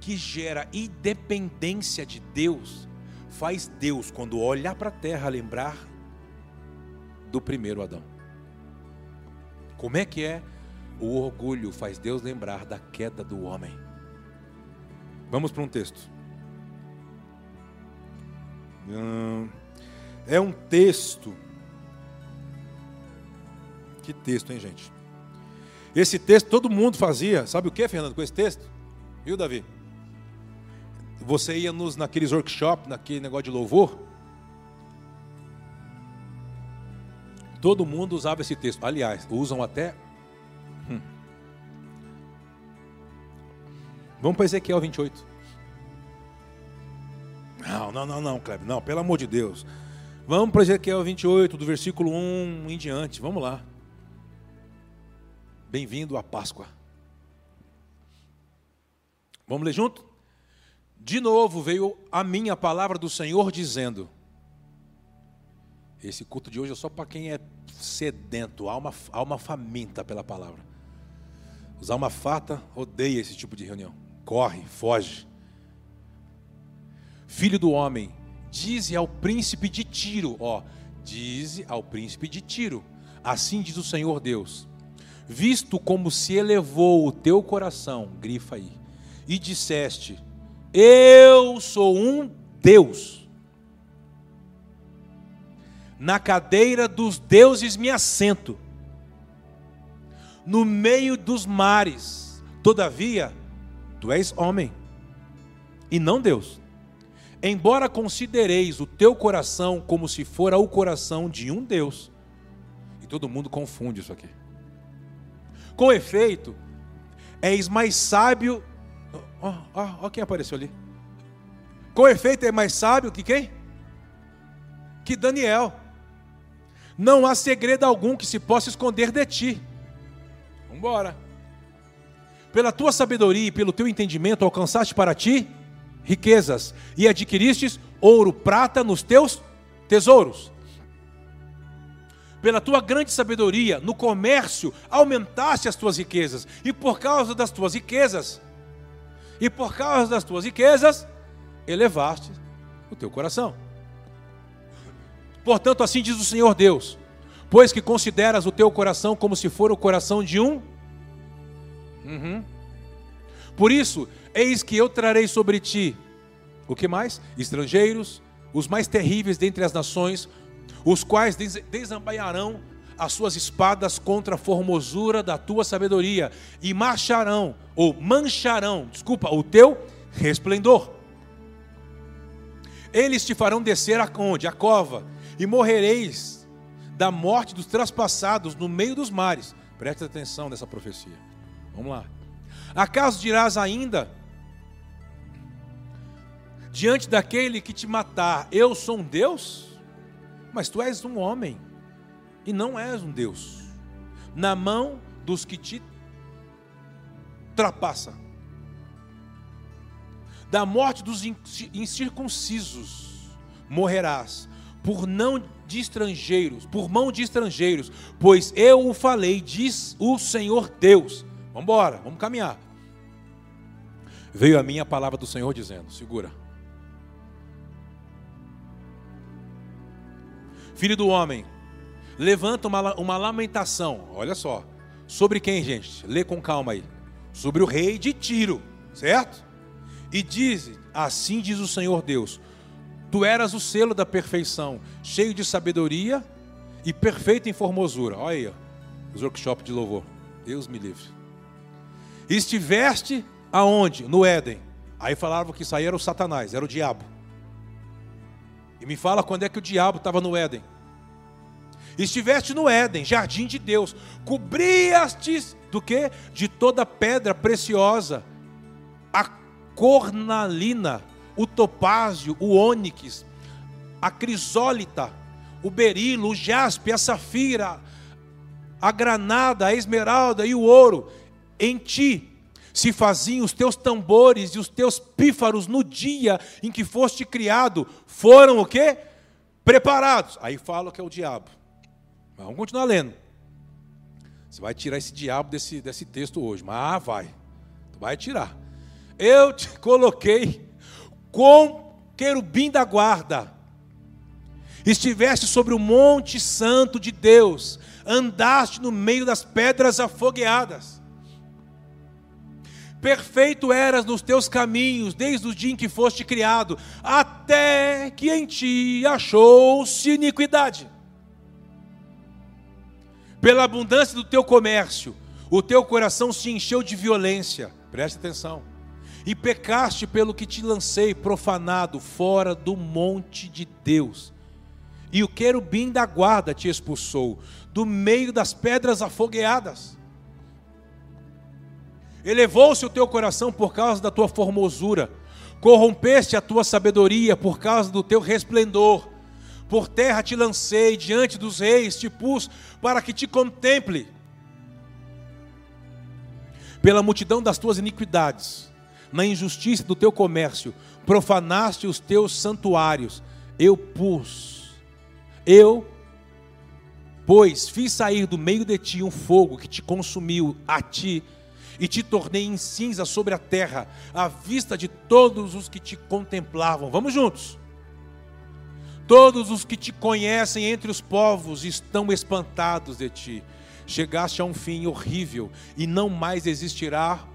que gera independência de Deus, faz Deus, quando olhar para a terra, lembrar do primeiro Adão. Como é que é? O orgulho faz Deus lembrar da queda do homem. Vamos para um texto. Hum, é um texto. Que texto, hein, gente? Esse texto todo mundo fazia. Sabe o que, Fernando, com esse texto? Viu, Davi? Você ia nos naqueles workshops, naquele negócio de louvor. Todo mundo usava esse texto. Aliás, usam até. Hum. Vamos para Ezequiel 28. Não, não, não, não, Kleber, não, pelo amor de Deus. Vamos para Ezequiel 28, do versículo 1 em diante, vamos lá. Bem-vindo à Páscoa. Vamos ler junto? De novo veio a mim a palavra do Senhor dizendo: Esse culto de hoje é só para quem é sedento, alma, alma faminta pela palavra. Os alma fata odeia esse tipo de reunião. Corre, foge. Filho do homem, dize ao príncipe de Tiro, ó, dize ao príncipe de Tiro. Assim diz o Senhor Deus: Visto como se elevou o teu coração, grifa aí, e disseste: Eu sou um Deus. Na cadeira dos deuses me assento, no meio dos mares. Todavia, tu és homem e não Deus. Embora considereis o teu coração como se fora o coração de um Deus. E todo mundo confunde isso aqui. Com efeito, és mais sábio. Ó, ó, ó quem apareceu ali. Com efeito, é mais sábio que quem? Que Daniel. Não há segredo algum que se possa esconder de ti. Vamos embora. Pela tua sabedoria e pelo teu entendimento alcançaste para ti riquezas e adquiristes ouro, prata nos teus tesouros. Pela tua grande sabedoria no comércio aumentaste as tuas riquezas, e por causa das tuas riquezas, e por causa das tuas riquezas, elevaste o teu coração. Portanto, assim diz o Senhor Deus: pois que consideras o teu coração como se for o coração de um. Uhum. Por isso, Eis que eu trarei sobre ti, o que mais? Estrangeiros, os mais terríveis dentre as nações, os quais desembainharão as suas espadas contra a formosura da tua sabedoria e marcharão, ou mancharão, desculpa, o teu resplendor. Eles te farão descer a onde? A cova, e morrereis da morte dos traspassados no meio dos mares. Preste atenção nessa profecia. Vamos lá. Acaso dirás ainda, diante daquele que te matar, eu sou um Deus? Mas tu és um homem e não és um Deus. Na mão dos que te ultrapassa. Da morte dos incircuncisos morrerás, por não de estrangeiros, por mão de estrangeiros, pois eu o falei, diz o Senhor Deus. Vamos embora, vamos caminhar. Veio a minha palavra do Senhor dizendo: segura. Filho do homem, levanta uma, uma lamentação, olha só. Sobre quem, gente? Lê com calma aí. Sobre o rei de Tiro, certo? E diz: Assim diz o Senhor Deus: Tu eras o selo da perfeição, cheio de sabedoria e perfeito em formosura. Olha aí, os workshops de louvor. Deus me livre. Estiveste aonde? No Éden. Aí falavam que isso aí era o Satanás, era o diabo. E me fala quando é que o diabo estava no Éden. Estiveste no Éden, jardim de Deus, cobriaste do que? De toda pedra preciosa, a cornalina, o topázio, o ônix, a crisólita, o berilo, o jaspe, a safira, a granada, a esmeralda e o ouro. Em ti se faziam os teus tambores e os teus pífaros no dia em que foste criado, foram o quê? Preparados. Aí fala que é o diabo. Mas vamos continuar lendo. Você vai tirar esse diabo desse, desse texto hoje, mas ah, vai. Tu vai tirar. Eu te coloquei com querubim da guarda. Estiveste sobre o monte santo de Deus, andaste no meio das pedras afogueadas Perfeito eras nos teus caminhos, desde o dia em que foste criado, até que em ti achou-se iniquidade. Pela abundância do teu comércio, o teu coração se encheu de violência, preste atenção, e pecaste pelo que te lancei profanado fora do monte de Deus. E o querubim da guarda te expulsou, do meio das pedras afogueadas. Elevou-se o teu coração por causa da tua formosura, Corrompeste a tua sabedoria por causa do teu resplendor. Por terra te lancei, diante dos reis te pus, para que te contemple. Pela multidão das tuas iniquidades, na injustiça do teu comércio, profanaste os teus santuários. Eu pus, eu, pois, fiz sair do meio de ti um fogo que te consumiu a ti e te tornei em cinza sobre a terra, à vista de todos os que te contemplavam. Vamos juntos. Todos os que te conhecem entre os povos estão espantados de ti. Chegaste a um fim horrível e não mais existirá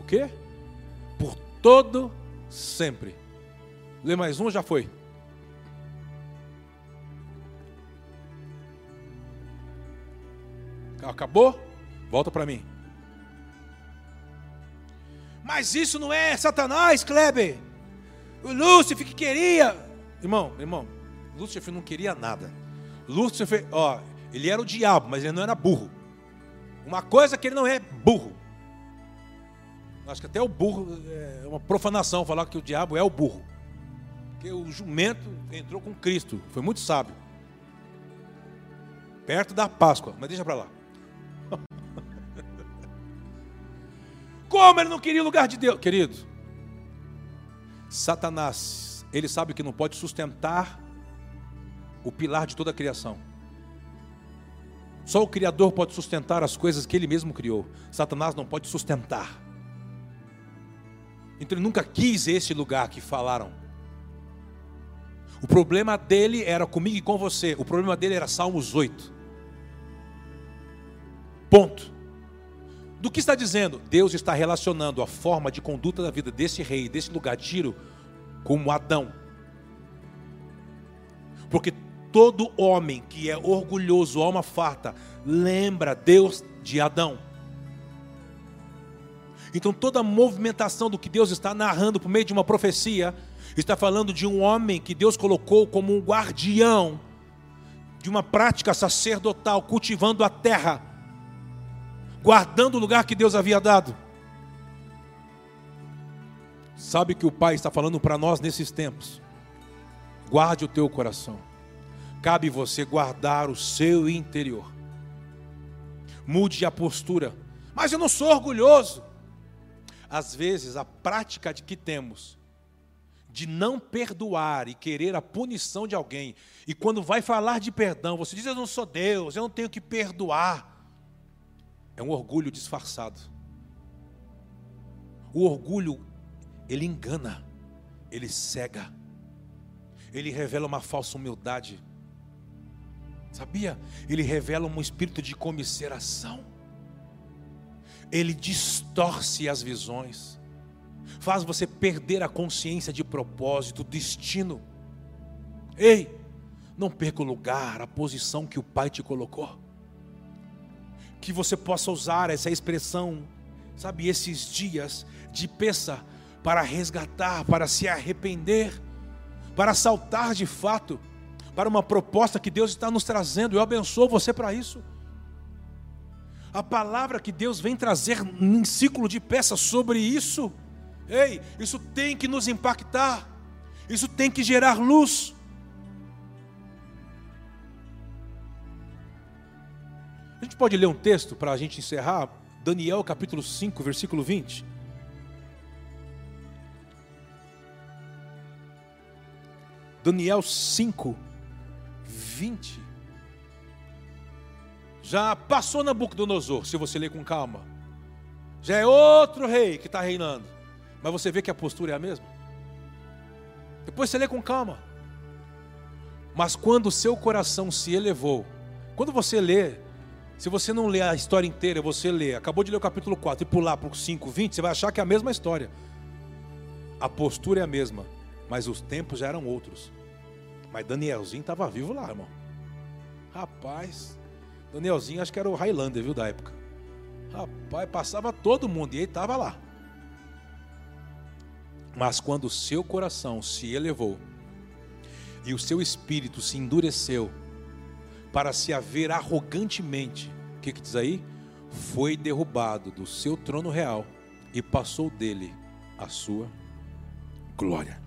o quê? Por todo sempre. Lê mais um, já foi. Acabou? Volta para mim. Mas isso não é Satanás, Kleber. O Lúcifer que queria. Irmão, irmão, Lúcifer não queria nada. Lúcifer, ó, ele era o diabo, mas ele não era burro. Uma coisa que ele não é burro. Acho que até o burro é uma profanação falar que o diabo é o burro. Porque o jumento entrou com Cristo, foi muito sábio. Perto da Páscoa, mas deixa para lá. Como ele não queria o lugar de Deus? Querido, Satanás, ele sabe que não pode sustentar o pilar de toda a criação. Só o Criador pode sustentar as coisas que ele mesmo criou. Satanás não pode sustentar. Então ele nunca quis esse lugar que falaram. O problema dele era comigo e com você. O problema dele era Salmos 8. Ponto. Do que está dizendo? Deus está relacionando a forma de conduta da vida desse rei, desse lugar de Tiro, como Adão. Porque todo homem que é orgulhoso, alma farta, lembra Deus de Adão. Então toda a movimentação do que Deus está narrando por meio de uma profecia, está falando de um homem que Deus colocou como um guardião de uma prática sacerdotal, cultivando a terra guardando o lugar que Deus havia dado. Sabe que o Pai está falando para nós nesses tempos? Guarde o teu coração. Cabe você guardar o seu interior. Mude a postura. Mas eu não sou orgulhoso. Às vezes a prática de que temos de não perdoar e querer a punição de alguém, e quando vai falar de perdão, você diz: Eu não sou Deus, eu não tenho que perdoar. É um orgulho disfarçado. O orgulho, ele engana, ele cega, ele revela uma falsa humildade. Sabia? Ele revela um espírito de comisseração. Ele distorce as visões, faz você perder a consciência de propósito, destino. Ei, não perca o lugar, a posição que o Pai te colocou que você possa usar essa expressão, sabe, esses dias de peça para resgatar, para se arrepender, para saltar de fato para uma proposta que Deus está nos trazendo. Eu abençoo você para isso. A palavra que Deus vem trazer em ciclo de peças sobre isso, ei, isso tem que nos impactar, isso tem que gerar luz. A gente pode ler um texto para a gente encerrar? Daniel capítulo 5, versículo 20. Daniel 5, 20. Já passou Nabucodonosor, se você ler com calma. Já é outro rei que está reinando. Mas você vê que a postura é a mesma. Depois você lê com calma. Mas quando o seu coração se elevou, quando você lê se você não ler a história inteira, você lê, acabou de ler o capítulo 4 e pular para o 5, 20, você vai achar que é a mesma história. A postura é a mesma, mas os tempos já eram outros. Mas Danielzinho estava vivo lá, irmão. Rapaz, Danielzinho acho que era o Highlander, viu, da época. Rapaz, passava todo mundo e ele estava lá. Mas quando o seu coração se elevou e o seu espírito se endureceu, para se haver arrogantemente. O que, que diz aí? Foi derrubado do seu trono real e passou dele a sua glória.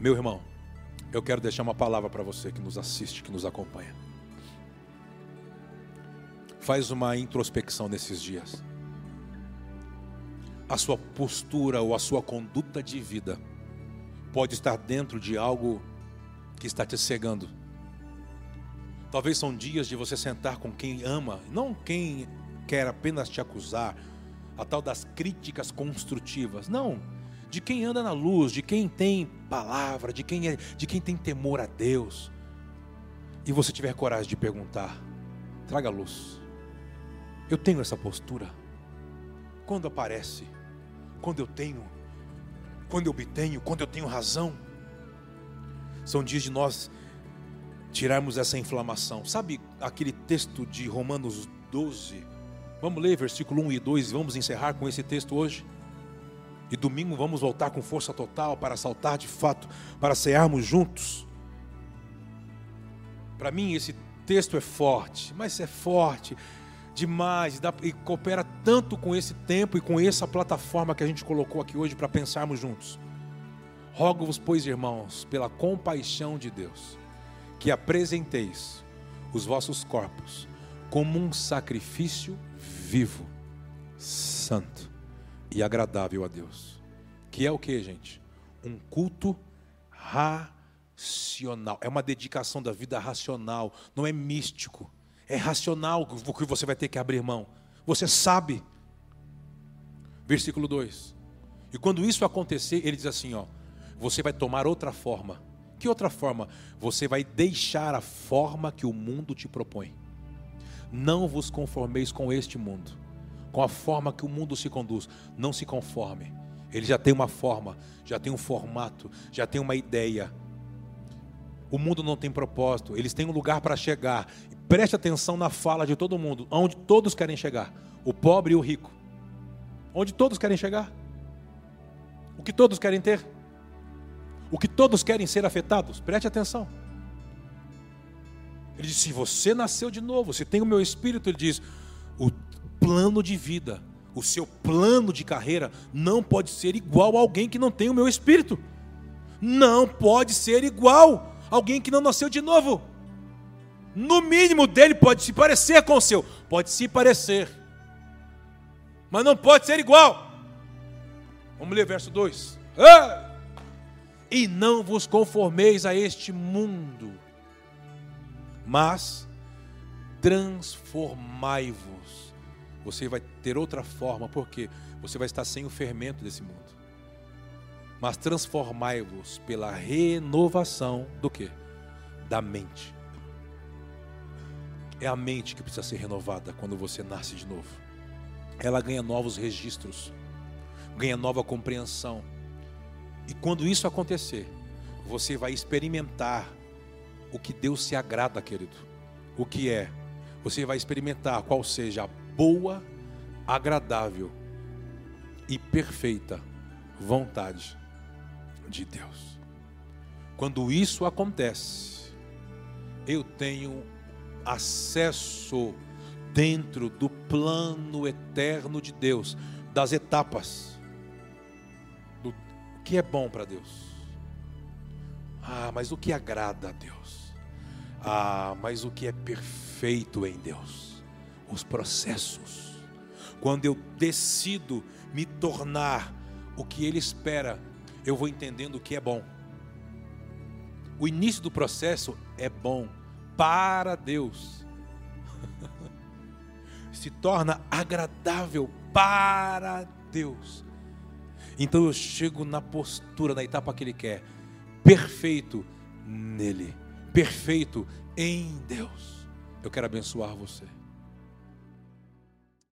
Meu irmão, eu quero deixar uma palavra para você que nos assiste, que nos acompanha. Faz uma introspecção nesses dias. A sua postura ou a sua conduta de vida pode estar dentro de algo que está te cegando. Talvez são dias de você sentar com quem ama, não quem quer apenas te acusar, a tal das críticas construtivas. Não, de quem anda na luz, de quem tem palavra, de quem, é, de quem tem temor a Deus. E você tiver coragem de perguntar, traga luz. Eu tenho essa postura. Quando aparece, quando eu tenho, quando eu obtenho, quando eu tenho razão. São dias de nós tirarmos essa inflamação. Sabe aquele texto de Romanos 12? Vamos ler versículo 1 e 2 e vamos encerrar com esse texto hoje. E domingo vamos voltar com força total para saltar de fato, para cearmos juntos. Para mim esse texto é forte, mas é forte demais e coopera tanto com esse tempo e com essa plataforma que a gente colocou aqui hoje para pensarmos juntos. Rogo-vos, pois, irmãos, pela compaixão de Deus, que apresenteis os vossos corpos como um sacrifício vivo, santo e agradável a Deus. Que é o que, gente? Um culto racional. É uma dedicação da vida racional, não é místico. É racional o que você vai ter que abrir mão. Você sabe. Versículo 2. E quando isso acontecer, ele diz assim, ó: Você vai tomar outra forma. Que outra forma? Você vai deixar a forma que o mundo te propõe. Não vos conformeis com este mundo com a forma que o mundo se conduz. Não se conforme. Ele já tem uma forma, já tem um formato, já tem uma ideia. O mundo não tem propósito, eles têm um lugar para chegar. Preste atenção na fala de todo mundo, onde todos querem chegar: o pobre e o rico. Onde todos querem chegar? O que todos querem ter? O que todos querem ser afetados? Preste atenção. Ele diz: se você nasceu de novo, se tem o meu espírito, ele diz: o plano de vida, o seu plano de carreira não pode ser igual a alguém que não tem o meu espírito. Não pode ser igual a alguém que não nasceu de novo. No mínimo dele pode se parecer com o seu, pode se parecer, mas não pode ser igual. Vamos ler verso 2. Ah! E não vos conformeis a este mundo, mas transformai-vos você vai ter outra forma, porque você vai estar sem o fermento desse mundo. Mas transformai-vos pela renovação do que? Da mente. É a mente que precisa ser renovada quando você nasce de novo. Ela ganha novos registros, ganha nova compreensão. E quando isso acontecer, você vai experimentar o que Deus se agrada, querido. O que é? Você vai experimentar qual seja a boa, agradável e perfeita vontade de Deus. Quando isso acontece, eu tenho acesso dentro do plano eterno de Deus, das etapas que é bom para Deus. Ah, mas o que agrada a Deus? Ah, mas o que é perfeito em Deus? os processos. Quando eu decido me tornar o que Ele espera, eu vou entendendo o que é bom. O início do processo é bom para Deus. Se torna agradável para Deus. Então eu chego na postura, na etapa que Ele quer, perfeito nele, perfeito em Deus. Eu quero abençoar você.